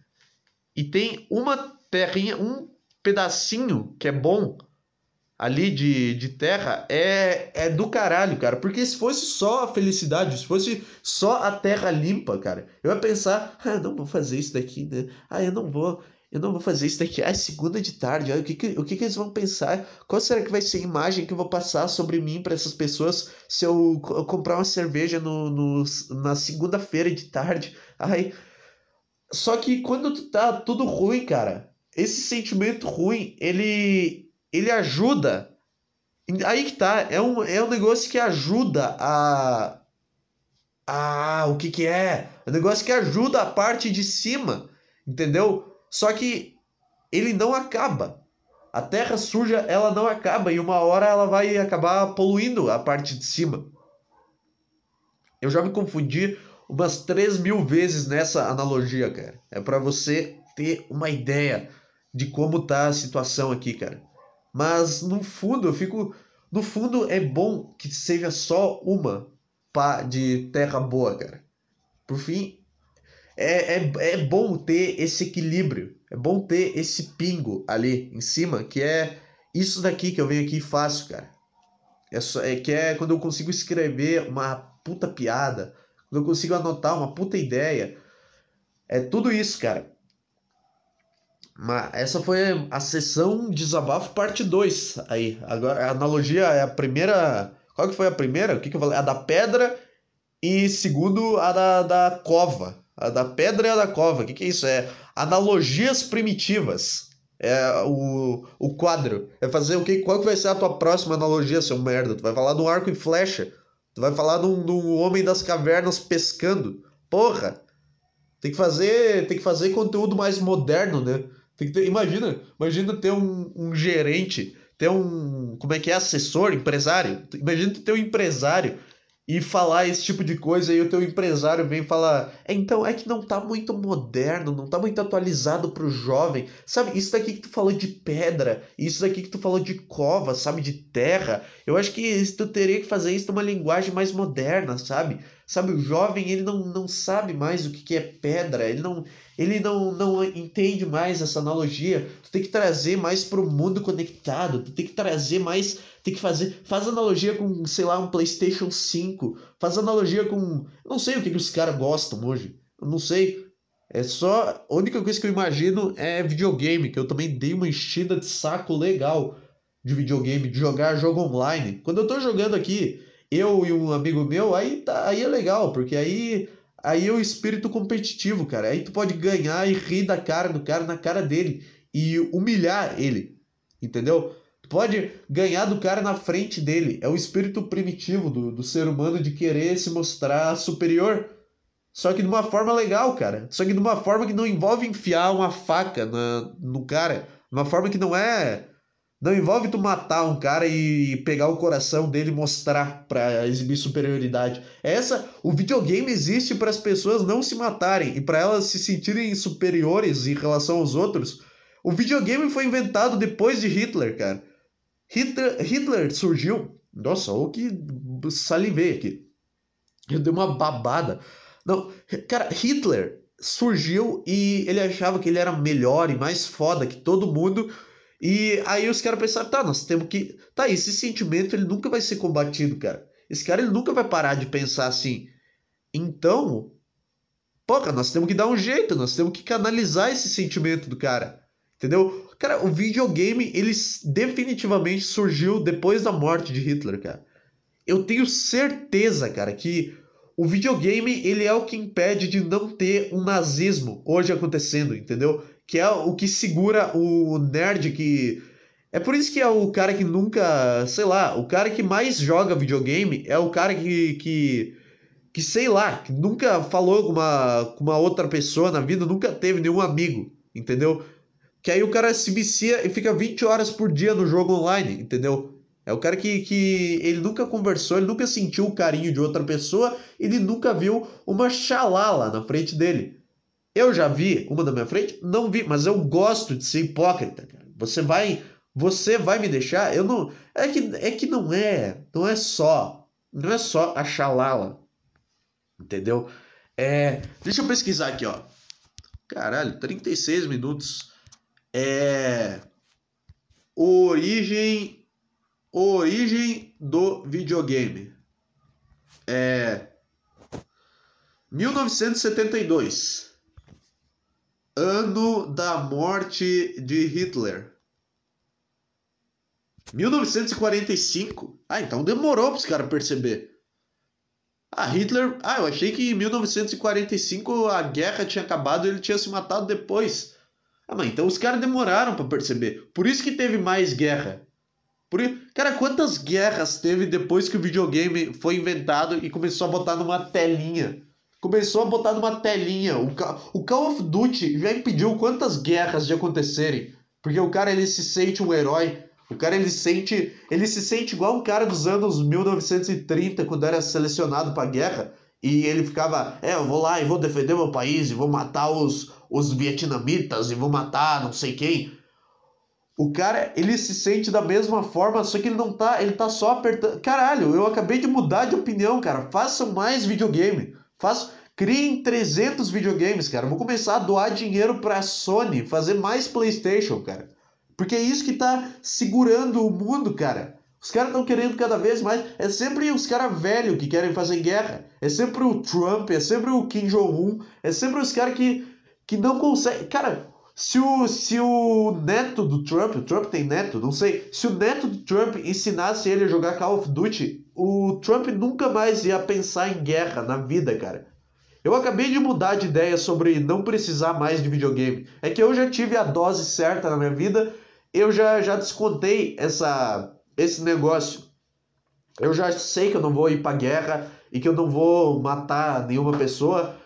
e tem uma terrinha, um pedacinho que é bom, ali de, de terra é, é do caralho, cara. Porque se fosse só a felicidade, se fosse só a terra limpa, cara, eu ia pensar, ah, não vou fazer isso daqui, né? Ah, eu não vou. Eu não vou fazer isso daqui. Ah, é segunda de tarde. Ah, o que, que, o que, que eles vão pensar? Qual será que vai ser a imagem que eu vou passar sobre mim para essas pessoas se eu, eu comprar uma cerveja no, no na segunda-feira de tarde? Ai. Só que quando tu tá tudo ruim, cara, esse sentimento ruim, ele ele ajuda. Aí que tá, é um, é um negócio que ajuda a. Ah, o que que é? É um negócio que ajuda a parte de cima, entendeu? Só que ele não acaba. A terra suja, ela não acaba e uma hora ela vai acabar poluindo a parte de cima. Eu já me confundi umas 3 mil vezes nessa analogia, cara. É para você ter uma ideia de como tá a situação aqui, cara. Mas no fundo, eu fico. No fundo, é bom que seja só uma pá de terra boa, cara. Por fim, é, é, é bom ter esse equilíbrio. É bom ter esse pingo ali em cima, que é isso daqui que eu venho aqui e faço, cara. É, só, é que é quando eu consigo escrever uma puta piada, quando eu consigo anotar uma puta ideia. É tudo isso, cara. Mas essa foi a sessão desabafo parte 2. Aí, agora a analogia é a primeira. Qual que foi a primeira? O que, que eu falei? A da pedra e segundo a da, da cova. A da pedra e a da cova. O que, que é isso? É analogias primitivas. É o, o quadro. É fazer o que? Qual que vai ser a tua próxima analogia, seu merda? Tu vai falar de um arco e flecha. Tu vai falar de um, de um homem das cavernas pescando. Porra! Tem que fazer, tem que fazer conteúdo mais moderno, né? Tem que ter, imagina, imagina ter um, um gerente, ter um, como é que é, assessor, empresário. Imagina ter um empresário e falar esse tipo de coisa e o teu empresário vem falar, é, então é que não tá muito moderno, não tá muito atualizado pro jovem. Sabe, isso daqui que tu falou de pedra, isso daqui que tu falou de cova, sabe, de terra. Eu acho que tu teria que fazer isso numa linguagem mais moderna, sabe? Sabe, o jovem, ele não, não sabe mais o que, que é pedra, ele não ele não, não entende mais essa analogia. Tu tem que trazer mais para o mundo conectado, tu tem que trazer mais tem que fazer. Faz analogia com, sei lá, um PlayStation 5. Faz analogia com. não sei o que, que os caras gostam hoje. Eu não sei. É só. A única coisa que eu imagino é videogame, que eu também dei uma enchida de saco legal de videogame, de jogar jogo online. Quando eu tô jogando aqui, eu e um amigo meu, aí, tá, aí é legal, porque aí. Aí é o espírito competitivo, cara. Aí tu pode ganhar e rir da cara do cara na cara dele. E humilhar ele. Entendeu? pode ganhar do cara na frente dele. É o espírito primitivo do, do ser humano de querer se mostrar superior. Só que de uma forma legal, cara. Só que de uma forma que não envolve enfiar uma faca na, no cara. Uma forma que não é. Não envolve tu matar um cara e pegar o coração dele e mostrar para exibir superioridade. Essa, o videogame existe para as pessoas não se matarem e para elas se sentirem superiores em relação aos outros. O videogame foi inventado depois de Hitler, cara. Hitler, Hitler surgiu. Nossa, o que salivei aqui. Eu dei uma babada. Não, cara, Hitler surgiu e ele achava que ele era melhor e mais foda que todo mundo. E aí os caras pensaram, tá, nós temos que. Tá, esse sentimento ele nunca vai ser combatido, cara. Esse cara ele nunca vai parar de pensar assim. Então, porra, nós temos que dar um jeito, nós temos que canalizar esse sentimento do cara. Entendeu? Cara, o videogame, ele definitivamente surgiu depois da morte de Hitler, cara. Eu tenho certeza, cara, que o videogame ele é o que impede de não ter um nazismo hoje acontecendo, entendeu? Que é o que segura o nerd que. É por isso que é o cara que nunca. Sei lá, o cara que mais joga videogame é o cara que. que, que sei lá, que nunca falou com uma, com uma outra pessoa na vida, nunca teve nenhum amigo, entendeu? Que aí o cara se vicia e fica 20 horas por dia no jogo online, entendeu? É o cara que, que ele nunca conversou, ele nunca sentiu o carinho de outra pessoa, ele nunca viu uma xalala na frente dele. Eu já vi uma na minha frente? Não vi, mas eu gosto de ser hipócrita, cara. Você vai, você vai me deixar? Eu não, é que é que não é, não é só, não é só a xalala. Entendeu? É, deixa eu pesquisar aqui, ó. Caralho, 36 minutos. É origem Origem do videogame. É 1972. Ano da morte de Hitler. 1945? Ah, então demorou para os caras perceber. Ah, Hitler. Ah, eu achei que em 1945 a guerra tinha acabado e ele tinha se matado depois. Ah, mas então os caras demoraram para perceber. Por isso que teve mais guerra. Por, cara, quantas guerras teve depois que o videogame foi inventado e começou a botar numa telinha? Começou a botar numa telinha. O, o Call of Duty já impediu quantas guerras de acontecerem. Porque o cara ele se sente um herói. O cara ele sente, ele se sente igual um cara dos anos 1930 quando era selecionado para guerra e ele ficava, é, eu vou lá e vou defender meu país e vou matar os os vietnamitas e vou matar não sei quem. O cara, ele se sente da mesma forma, só que ele não tá, ele tá só apertando. Caralho, eu acabei de mudar de opinião, cara. Façam mais videogame. Façam, criem 300 videogames, cara. Vou começar a doar dinheiro pra Sony, fazer mais PlayStation, cara. Porque é isso que tá segurando o mundo, cara. Os caras estão querendo cada vez mais. É sempre os caras velhos que querem fazer guerra. É sempre o Trump, é sempre o Kim Jong-un. É sempre os caras que, que não conseguem. Cara, se o, se o neto do Trump, o Trump tem neto, não sei. Se o neto do Trump ensinasse ele a jogar Call of Duty, o Trump nunca mais ia pensar em guerra na vida, cara. Eu acabei de mudar de ideia sobre não precisar mais de videogame. É que eu já tive a dose certa na minha vida, eu já, já descontei essa, esse negócio. Eu já sei que eu não vou ir pra guerra e que eu não vou matar nenhuma pessoa.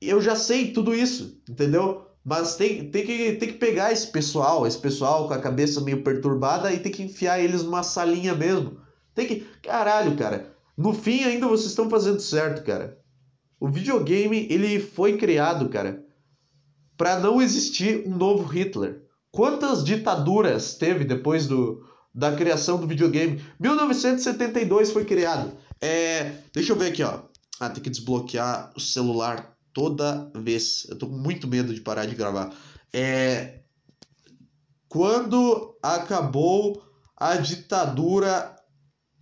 Eu já sei tudo isso, entendeu? Mas tem, tem, que, tem que pegar esse pessoal, esse pessoal com a cabeça meio perturbada e tem que enfiar eles numa salinha mesmo. Tem que. Caralho, cara. No fim ainda vocês estão fazendo certo, cara. O videogame, ele foi criado, cara, para não existir um novo Hitler. Quantas ditaduras teve depois do, da criação do videogame? 1972 foi criado. É, deixa eu ver aqui, ó. Ah, tem que desbloquear o celular toda vez. Eu tô com muito medo de parar de gravar. É quando acabou a ditadura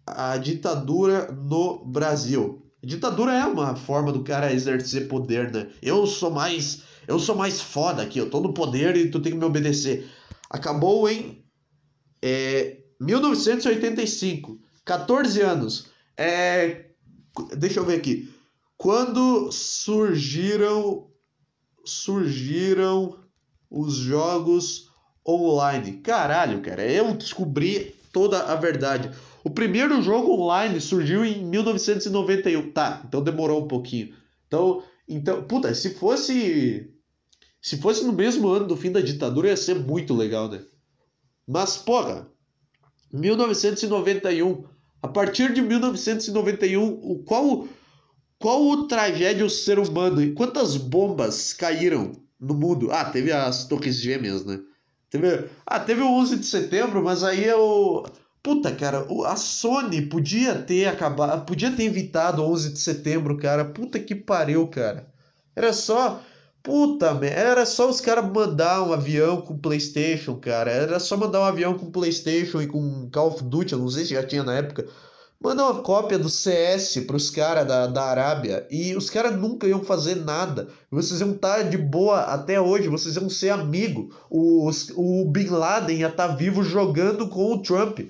a ditadura no Brasil. Ditadura é uma forma do cara exercer poder, né? Eu sou mais eu sou mais foda aqui, eu tô no poder e tu tem que me obedecer. Acabou em é, 1985, 14 anos. É, deixa eu ver aqui. Quando surgiram surgiram os jogos online. Caralho, cara, eu descobri toda a verdade. O primeiro jogo online surgiu em 1991. Tá, então demorou um pouquinho. Então, então, puta, se fosse se fosse no mesmo ano do fim da ditadura ia ser muito legal, né? Mas, porra, 1991, a partir de 1991, o qual qual o tragédia o ser humano? Quantas bombas caíram no mundo? Ah, teve as Torres Gêmeas, né? Teve, ah, teve o 11 de setembro, mas aí eu. Puta, cara, a Sony podia ter acabado. Podia ter evitado o 11 de setembro, cara. Puta que pariu, cara. Era só. Puta, era só os caras mandar um avião com PlayStation, cara. Era só mandar um avião com PlayStation e com Call of Duty, eu não sei se já tinha na época. Manda uma cópia do CS pros caras da, da Arábia e os caras nunca iam fazer nada. Vocês iam estar tá de boa até hoje, vocês iam ser amigo. O, o Bin Laden ia estar tá vivo jogando com o Trump.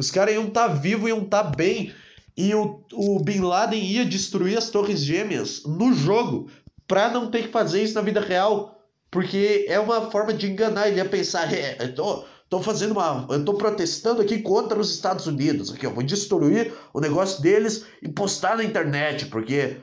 Os caras iam estar tá vivos, iam estar tá bem. E o, o Bin Laden ia destruir as Torres Gêmeas no jogo pra não ter que fazer isso na vida real. Porque é uma forma de enganar. Ele ia pensar, é, eu tô, Estou fazendo uma. Eu estou protestando aqui contra os Estados Unidos. Aqui, eu vou destruir o negócio deles e postar na internet, porque.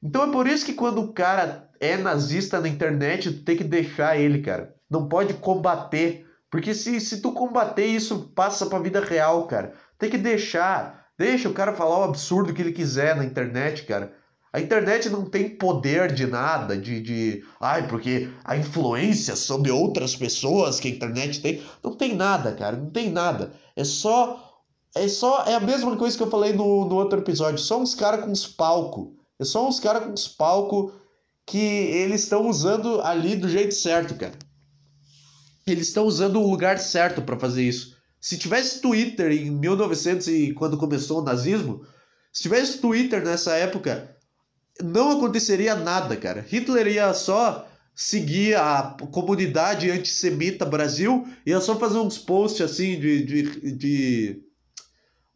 Então é por isso que quando o cara é nazista na internet, tu tem que deixar ele, cara. Não pode combater. Porque se, se tu combater isso, passa pra vida real, cara. Tem que deixar. Deixa o cara falar o absurdo que ele quiser na internet, cara. A internet não tem poder de nada, de, de. Ai, porque a influência sobre outras pessoas que a internet tem. Não tem nada, cara. Não tem nada. É só. É só. É a mesma coisa que eu falei no, no outro episódio. Só uns caras com os palcos. É só uns caras com os palcos que eles estão usando ali do jeito certo, cara. Eles estão usando o lugar certo para fazer isso. Se tivesse Twitter em 1900 e quando começou o nazismo, se tivesse Twitter nessa época, não aconteceria nada, cara. Hitler ia só seguir a comunidade antissemita Brasil, ia só fazer uns posts assim de, de, de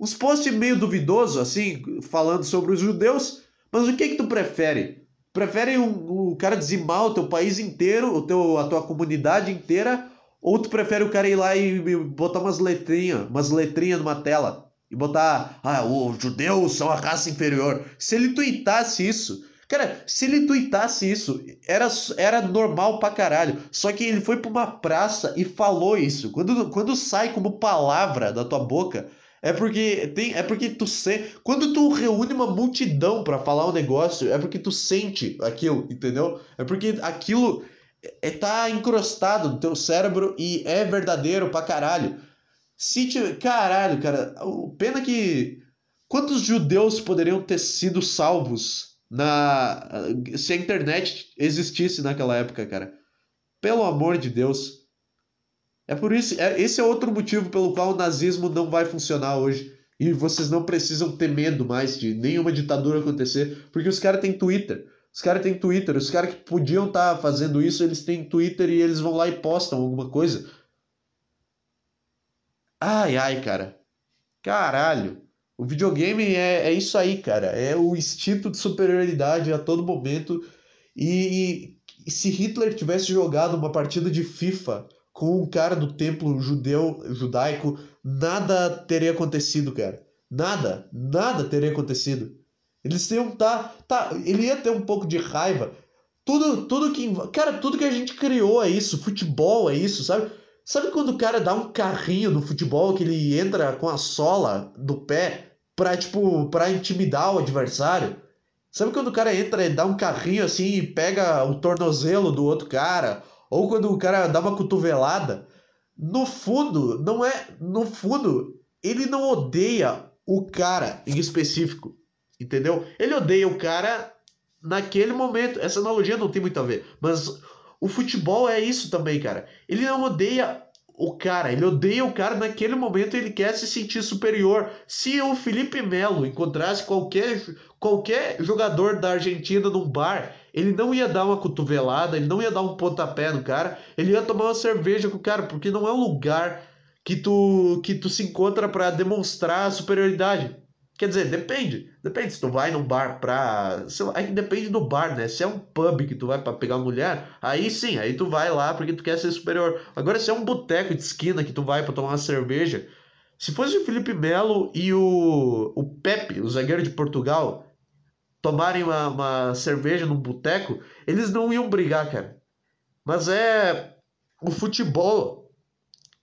uns posts meio duvidoso assim, falando sobre os judeus. Mas o que que tu prefere? Prefere um, um cara dizimar o teu país inteiro, o teu, a tua comunidade inteira, ou tu prefere o cara ir lá e, e botar umas letrinhas, umas letrinhas numa tela? e botar, ah, os judeus são a raça inferior. Se ele tuitasse isso, cara, se ele tuitasse isso, era, era normal pra caralho. Só que ele foi pra uma praça e falou isso. Quando, quando sai como palavra da tua boca, é porque tem, é porque tu se, quando tu reúne uma multidão para falar um negócio, é porque tu sente aquilo, entendeu? É porque aquilo tá encrostado no teu cérebro e é verdadeiro pra caralho. Se tiver... Caralho, cara. Pena que. Quantos judeus poderiam ter sido salvos na se a internet existisse naquela época, cara? Pelo amor de Deus. É por isso. É, esse é outro motivo pelo qual o nazismo não vai funcionar hoje. E vocês não precisam ter medo mais de nenhuma ditadura acontecer. Porque os caras têm Twitter. Os caras têm Twitter. Os caras que podiam estar tá fazendo isso, eles têm Twitter e eles vão lá e postam alguma coisa. Ai, ai, cara. Caralho. O videogame é, é isso aí, cara. É o instinto de superioridade a todo momento. E, e se Hitler tivesse jogado uma partida de FIFA com um cara do templo judeu, judaico, nada teria acontecido, cara. Nada, nada teria acontecido. Eles iam tá, tá, ele ia ter um pouco de raiva. Tudo, tudo que, cara, tudo que a gente criou é isso, futebol é isso, sabe? Sabe quando o cara dá um carrinho no futebol que ele entra com a sola do pé pra, tipo, pra intimidar o adversário? Sabe quando o cara entra e dá um carrinho assim e pega o tornozelo do outro cara? Ou quando o cara dá uma cotovelada? No fundo, não é. No fundo, ele não odeia o cara em específico. Entendeu? Ele odeia o cara naquele momento. Essa analogia não tem muito a ver. Mas o futebol é isso também, cara. Ele não odeia o cara, ele odeia o cara naquele momento, ele quer se sentir superior. Se o Felipe Melo encontrasse qualquer, qualquer jogador da Argentina num bar, ele não ia dar uma cotovelada, ele não ia dar um pontapé no cara, ele ia tomar uma cerveja com o cara, porque não é um lugar que tu que tu se encontra para demonstrar a superioridade. Quer dizer, depende. Depende se tu vai num bar pra. Sei lá, aí depende do bar, né? Se é um pub que tu vai pra pegar mulher, aí sim, aí tu vai lá porque tu quer ser superior. Agora, se é um boteco de esquina que tu vai pra tomar uma cerveja. Se fosse o Felipe Melo e o, o Pepe, o zagueiro de Portugal, tomarem uma, uma cerveja num boteco, eles não iam brigar, cara. Mas é. O futebol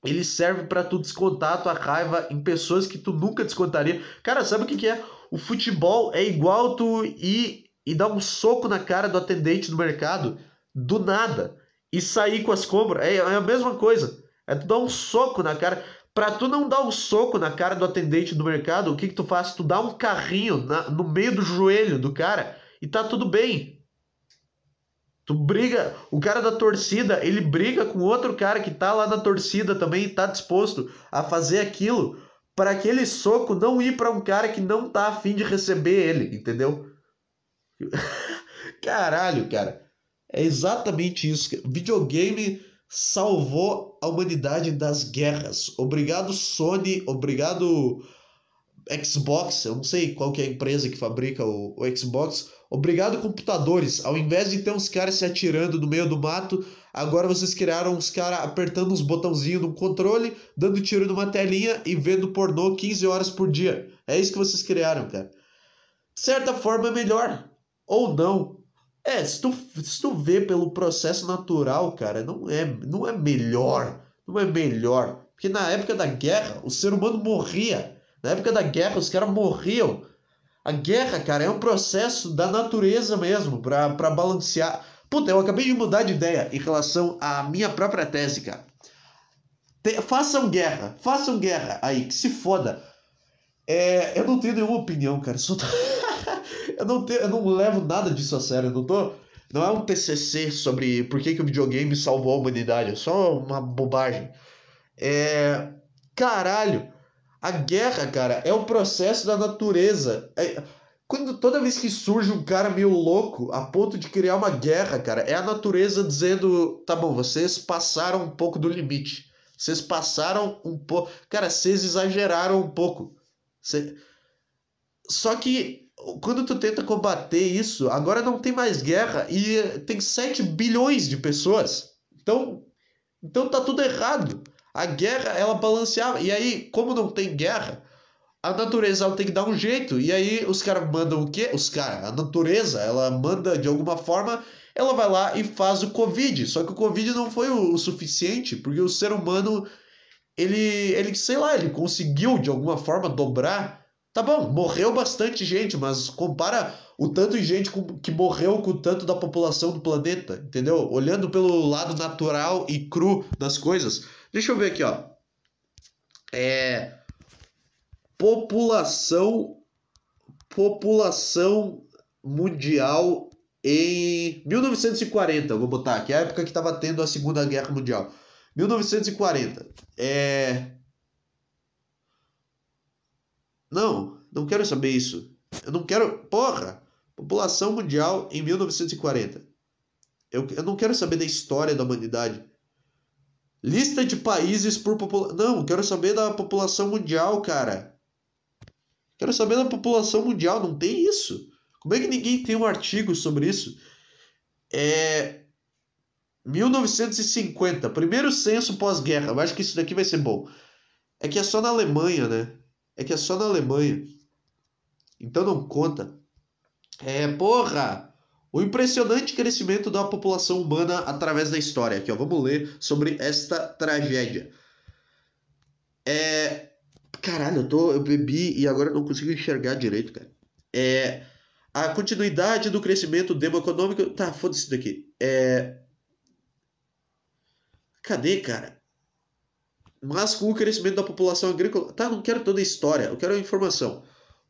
ele serve para tu descontar a tua raiva em pessoas que tu nunca descontaria. Cara, sabe o que, que é? O futebol é igual tu ir e dar um soco na cara do atendente do mercado do nada e sair com as compras. É, é a mesma coisa. É tu dar um soco na cara. Pra tu não dar um soco na cara do atendente do mercado, o que, que tu faz? Tu dá um carrinho na, no meio do joelho do cara e tá tudo bem. Tu briga, o cara da torcida, ele briga com outro cara que tá lá na torcida também, tá disposto a fazer aquilo para aquele soco não ir para um cara que não tá afim de receber ele, entendeu? (laughs) Caralho, cara. É exatamente isso. Videogame salvou a humanidade das guerras. Obrigado Sony, obrigado Xbox, eu não sei qual que é a empresa que fabrica o, o Xbox. Obrigado, computadores. Ao invés de ter uns caras se atirando no meio do mato, agora vocês criaram uns caras apertando uns botãozinhos no controle, dando tiro numa telinha e vendo pornô 15 horas por dia. É isso que vocês criaram, cara. De certa forma é melhor. Ou não. É, se tu, se tu vê pelo processo natural, cara, não é, não é melhor. Não é melhor. Porque na época da guerra, o ser humano morria. Na época da guerra, os caras morriam. A guerra, cara, é um processo da natureza mesmo, pra, pra balancear. Puta, eu acabei de mudar de ideia em relação à minha própria tese, cara. Te, façam guerra, façam guerra aí, que se foda. É, eu não tenho nenhuma opinião, cara. Tô... (laughs) eu, não tenho, eu não levo nada disso a sério. Eu não tô. Não é um TCC sobre por que, que o videogame salvou a humanidade. É só uma bobagem. É. Caralho. A guerra, cara, é o processo da natureza. É, quando toda vez que surge um cara meio louco a ponto de criar uma guerra, cara, é a natureza dizendo: tá bom, vocês passaram um pouco do limite. Vocês passaram um pouco. Cara, vocês exageraram um pouco. Cê... Só que quando tu tenta combater isso, agora não tem mais guerra e tem 7 bilhões de pessoas. Então, então tá tudo errado. A guerra, ela balanceava. E aí, como não tem guerra, a natureza ela tem que dar um jeito. E aí os caras mandam o quê? Os caras, a natureza, ela manda de alguma forma, ela vai lá e faz o Covid. Só que o Covid não foi o, o suficiente, porque o ser humano, ele, ele, sei lá, ele conseguiu de alguma forma dobrar. Tá bom, morreu bastante gente, mas compara o tanto de gente que morreu com o tanto da população do planeta, entendeu? Olhando pelo lado natural e cru das coisas. Deixa eu ver aqui, ó. É população população mundial em 1940, vou botar aqui, a época que estava tendo a Segunda Guerra Mundial. 1940. É Não, não quero saber isso. Eu não quero, porra, população mundial em 1940. Eu, eu não quero saber da história da humanidade. Lista de países por população. Não, quero saber da população mundial, cara. Quero saber da população mundial, não tem isso. Como é que ninguém tem um artigo sobre isso? É 1950, primeiro censo pós-guerra. Eu acho que isso daqui vai ser bom. É que é só na Alemanha, né? É que é só na Alemanha. Então não conta. É, porra! O impressionante crescimento da população humana através da história. Aqui, ó, vamos ler sobre esta tragédia. É. Caralho, eu, tô, eu bebi e agora não consigo enxergar direito, cara. É. A continuidade do crescimento demoeconômico. Tá, foda-se isso daqui. É. Cadê, cara? Mas com o crescimento da população agrícola. Tá, não quero toda a história, eu quero a informação.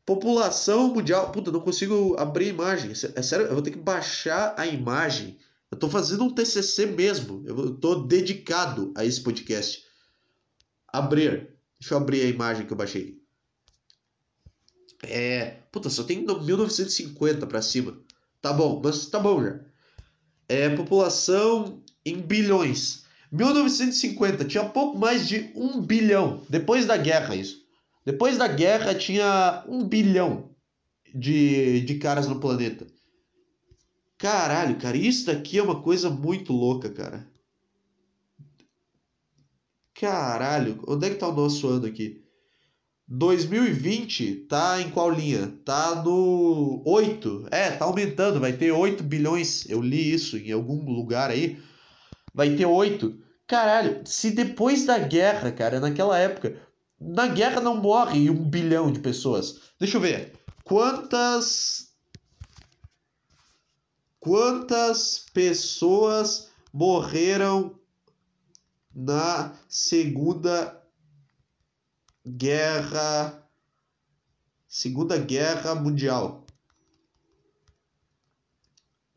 População mundial. Puta, não consigo abrir a imagem. É sério, eu vou ter que baixar a imagem. Eu tô fazendo um TCC mesmo. Eu tô dedicado a esse podcast. Abrir. Deixa eu abrir a imagem que eu baixei. É. Puta, só tem 1950 para cima. Tá bom, mas tá bom já. É população em bilhões. 1950 tinha pouco mais de um bilhão. Depois da guerra, isso. Depois da guerra tinha um bilhão de, de caras no planeta. Caralho, cara, isso daqui é uma coisa muito louca, cara. Caralho, onde é que tá o nosso ano aqui? 2020 tá em qual linha? Tá no 8. É, tá aumentando, vai ter 8 bilhões. Eu li isso em algum lugar aí. Vai ter 8. Caralho, se depois da guerra, cara, naquela época, na guerra não morre um bilhão de pessoas. Deixa eu ver. Quantas. Quantas pessoas morreram na Segunda Guerra. Segunda Guerra Mundial?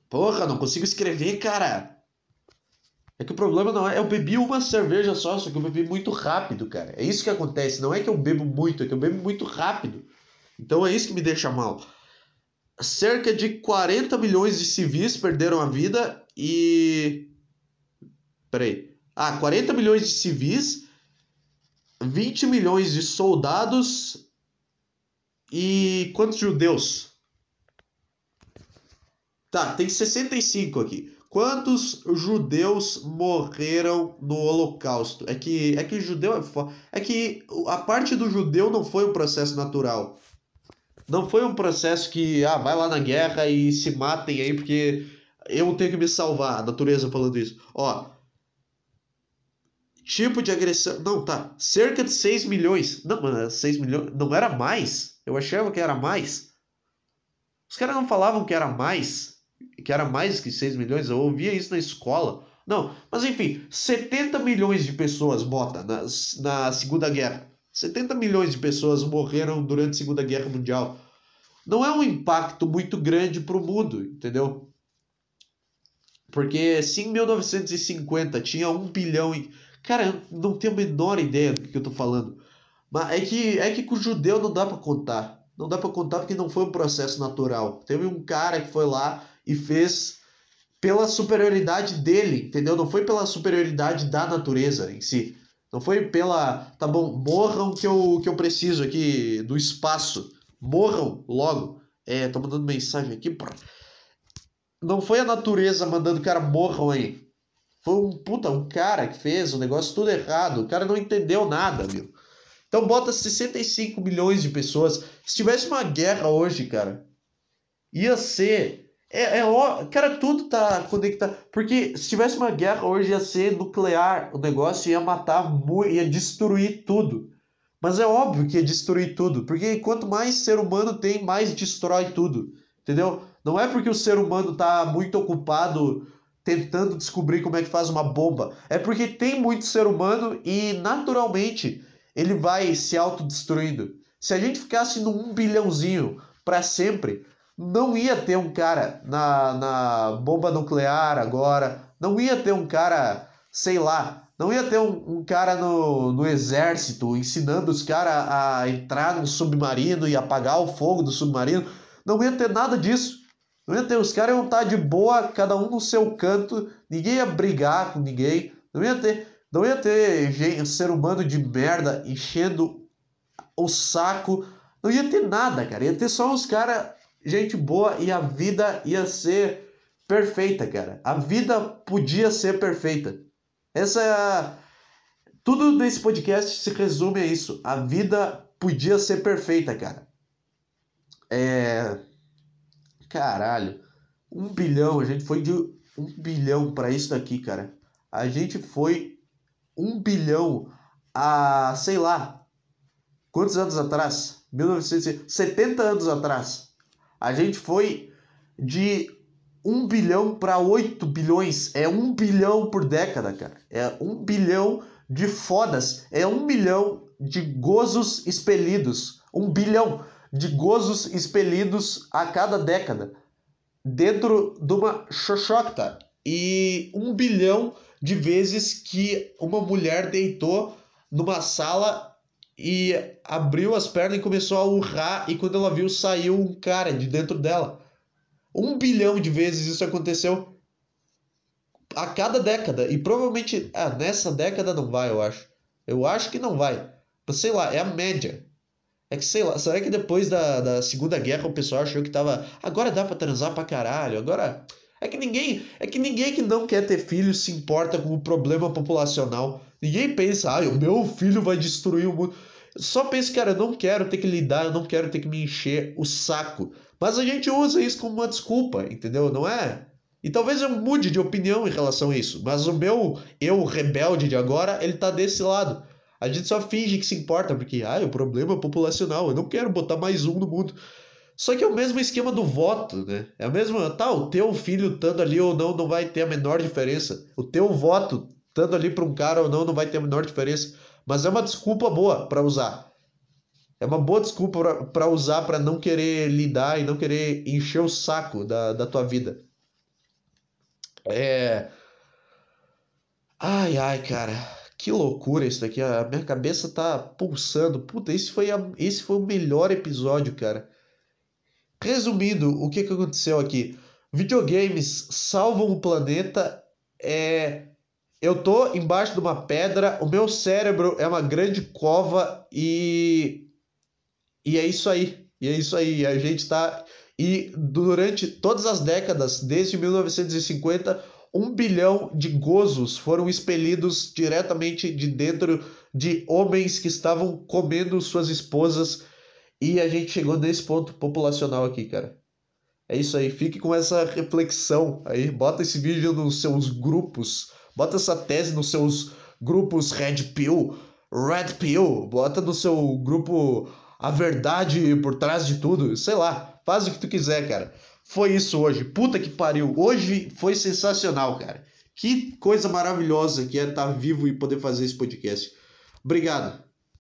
Porra, não consigo escrever, cara. É que o problema não é. Eu bebi uma cerveja só, só que eu bebi muito rápido, cara. É isso que acontece. Não é que eu bebo muito, é que eu bebo muito rápido. Então é isso que me deixa mal. Cerca de 40 milhões de civis perderam a vida e. Peraí. Ah, 40 milhões de civis, 20 milhões de soldados e quantos judeus? Tá, tem 65 aqui. Quantos judeus morreram no Holocausto? É que é que judeu é, é que a parte do judeu não foi um processo natural. Não foi um processo que ah, vai lá na guerra e se matem aí porque eu tenho que me salvar, a natureza falando isso. Ó, tipo de agressão. Não, tá. Cerca de 6 milhões. Não, 6 milhões. Não era mais. Eu achava que era mais. Os caras não falavam que era mais que era mais que 6 milhões, eu ouvia isso na escola. Não, mas enfim, 70 milhões de pessoas, bota, na, na Segunda Guerra. 70 milhões de pessoas morreram durante a Segunda Guerra Mundial. Não é um impacto muito grande para o mundo, entendeu? Porque se em 1950 tinha um bilhão e. Cara, eu não tenho a menor ideia do que eu tô falando. Mas é que, é que com o judeu não dá para contar. Não dá para contar porque não foi um processo natural. Teve um cara que foi lá e fez pela superioridade dele, entendeu? Não foi pela superioridade da natureza em si. Não foi pela, tá bom, morram que eu, que eu preciso aqui do espaço. Morram logo. É, tô mandando mensagem aqui. Não foi a natureza mandando o cara morram aí. Foi um puta, um cara que fez o negócio tudo errado. O cara não entendeu nada, meu. Então bota 65 milhões de pessoas. Se tivesse uma guerra hoje, cara, ia ser é, é ó, cara, tudo tá conectado. Porque se tivesse uma guerra hoje ia ser nuclear, o negócio ia matar, ia destruir tudo. Mas é óbvio que ia destruir tudo, porque quanto mais ser humano tem, mais destrói tudo. Entendeu? Não é porque o ser humano tá muito ocupado tentando descobrir como é que faz uma bomba. É porque tem muito ser humano e naturalmente ele vai se autodestruindo. Se a gente ficasse no um bilhãozinho para sempre, não ia ter um cara na, na bomba nuclear agora, não ia ter um cara, sei lá, não ia ter um, um cara no, no exército ensinando os caras a entrar num submarino e apagar o fogo do submarino. Não ia ter nada disso. Não ia ter, os caras iam estar de boa, cada um no seu canto, ninguém ia brigar com ninguém, não ia ter, não ia ter gente, ser humano de merda enchendo o saco, não ia ter nada, cara. Ia ter só uns caras gente boa e a vida ia ser perfeita, cara. A vida podia ser perfeita. Essa é a... Tudo desse podcast se resume a isso. A vida podia ser perfeita, cara. É. Caralho. Um bilhão. A gente foi de um bilhão para isso daqui, cara. A gente foi um bilhão a, sei lá, quantos anos atrás? 1970 anos atrás. A gente foi de 1 bilhão para 8 bilhões. É 1 bilhão por década, cara. É 1 bilhão de fodas. É 1 bilhão de gozos expelidos. 1 bilhão de gozos expelidos a cada década. Dentro de uma xoxota. E 1 bilhão de vezes que uma mulher deitou numa sala e abriu as pernas e começou a urrar. E quando ela viu, saiu um cara de dentro dela. Um bilhão de vezes isso aconteceu a cada década. E provavelmente ah, nessa década não vai, eu acho. Eu acho que não vai. Mas sei lá, é a média. É que sei lá, será que depois da, da Segunda Guerra o pessoal achou que tava. Agora dá pra transar pra caralho, agora. É que ninguém. É que ninguém que não quer ter filho se importa com o problema populacional. Ninguém pensa, ah, o meu filho vai destruir o mundo. Só pensa, cara, eu não quero ter que lidar, eu não quero ter que me encher o saco. Mas a gente usa isso como uma desculpa, entendeu? Não é? E talvez eu mude de opinião em relação a isso, mas o meu eu rebelde de agora, ele tá desse lado. A gente só finge que se importa, porque, ah, o problema é populacional, eu não quero botar mais um no mundo. Só que é o mesmo esquema do voto, né? É o mesmo, tá, o teu filho estando ali ou não, não vai ter a menor diferença. O teu voto estando ali para um cara ou não, não vai ter a menor diferença. Mas é uma desculpa boa para usar. É uma boa desculpa para usar para não querer lidar e não querer encher o saco da, da tua vida. É. Ai, ai, cara. Que loucura isso daqui. A minha cabeça tá pulsando. Puta, esse foi, a... esse foi o melhor episódio, cara. Resumindo, o que, que aconteceu aqui? Videogames salvam o planeta. É. Eu tô embaixo de uma pedra, o meu cérebro é uma grande cova e. E é isso aí. E é isso aí. A gente tá. E durante todas as décadas, desde 1950, um bilhão de gozos foram expelidos diretamente de dentro de homens que estavam comendo suas esposas. E a gente chegou nesse ponto populacional aqui, cara. É isso aí. Fique com essa reflexão aí. Bota esse vídeo nos seus grupos Bota essa tese nos seus grupos Red Pill, Red Pill, bota no seu grupo a verdade por trás de tudo, sei lá, faz o que tu quiser, cara. Foi isso hoje. Puta que pariu. Hoje foi sensacional, cara. Que coisa maravilhosa que é estar vivo e poder fazer esse podcast. Obrigado.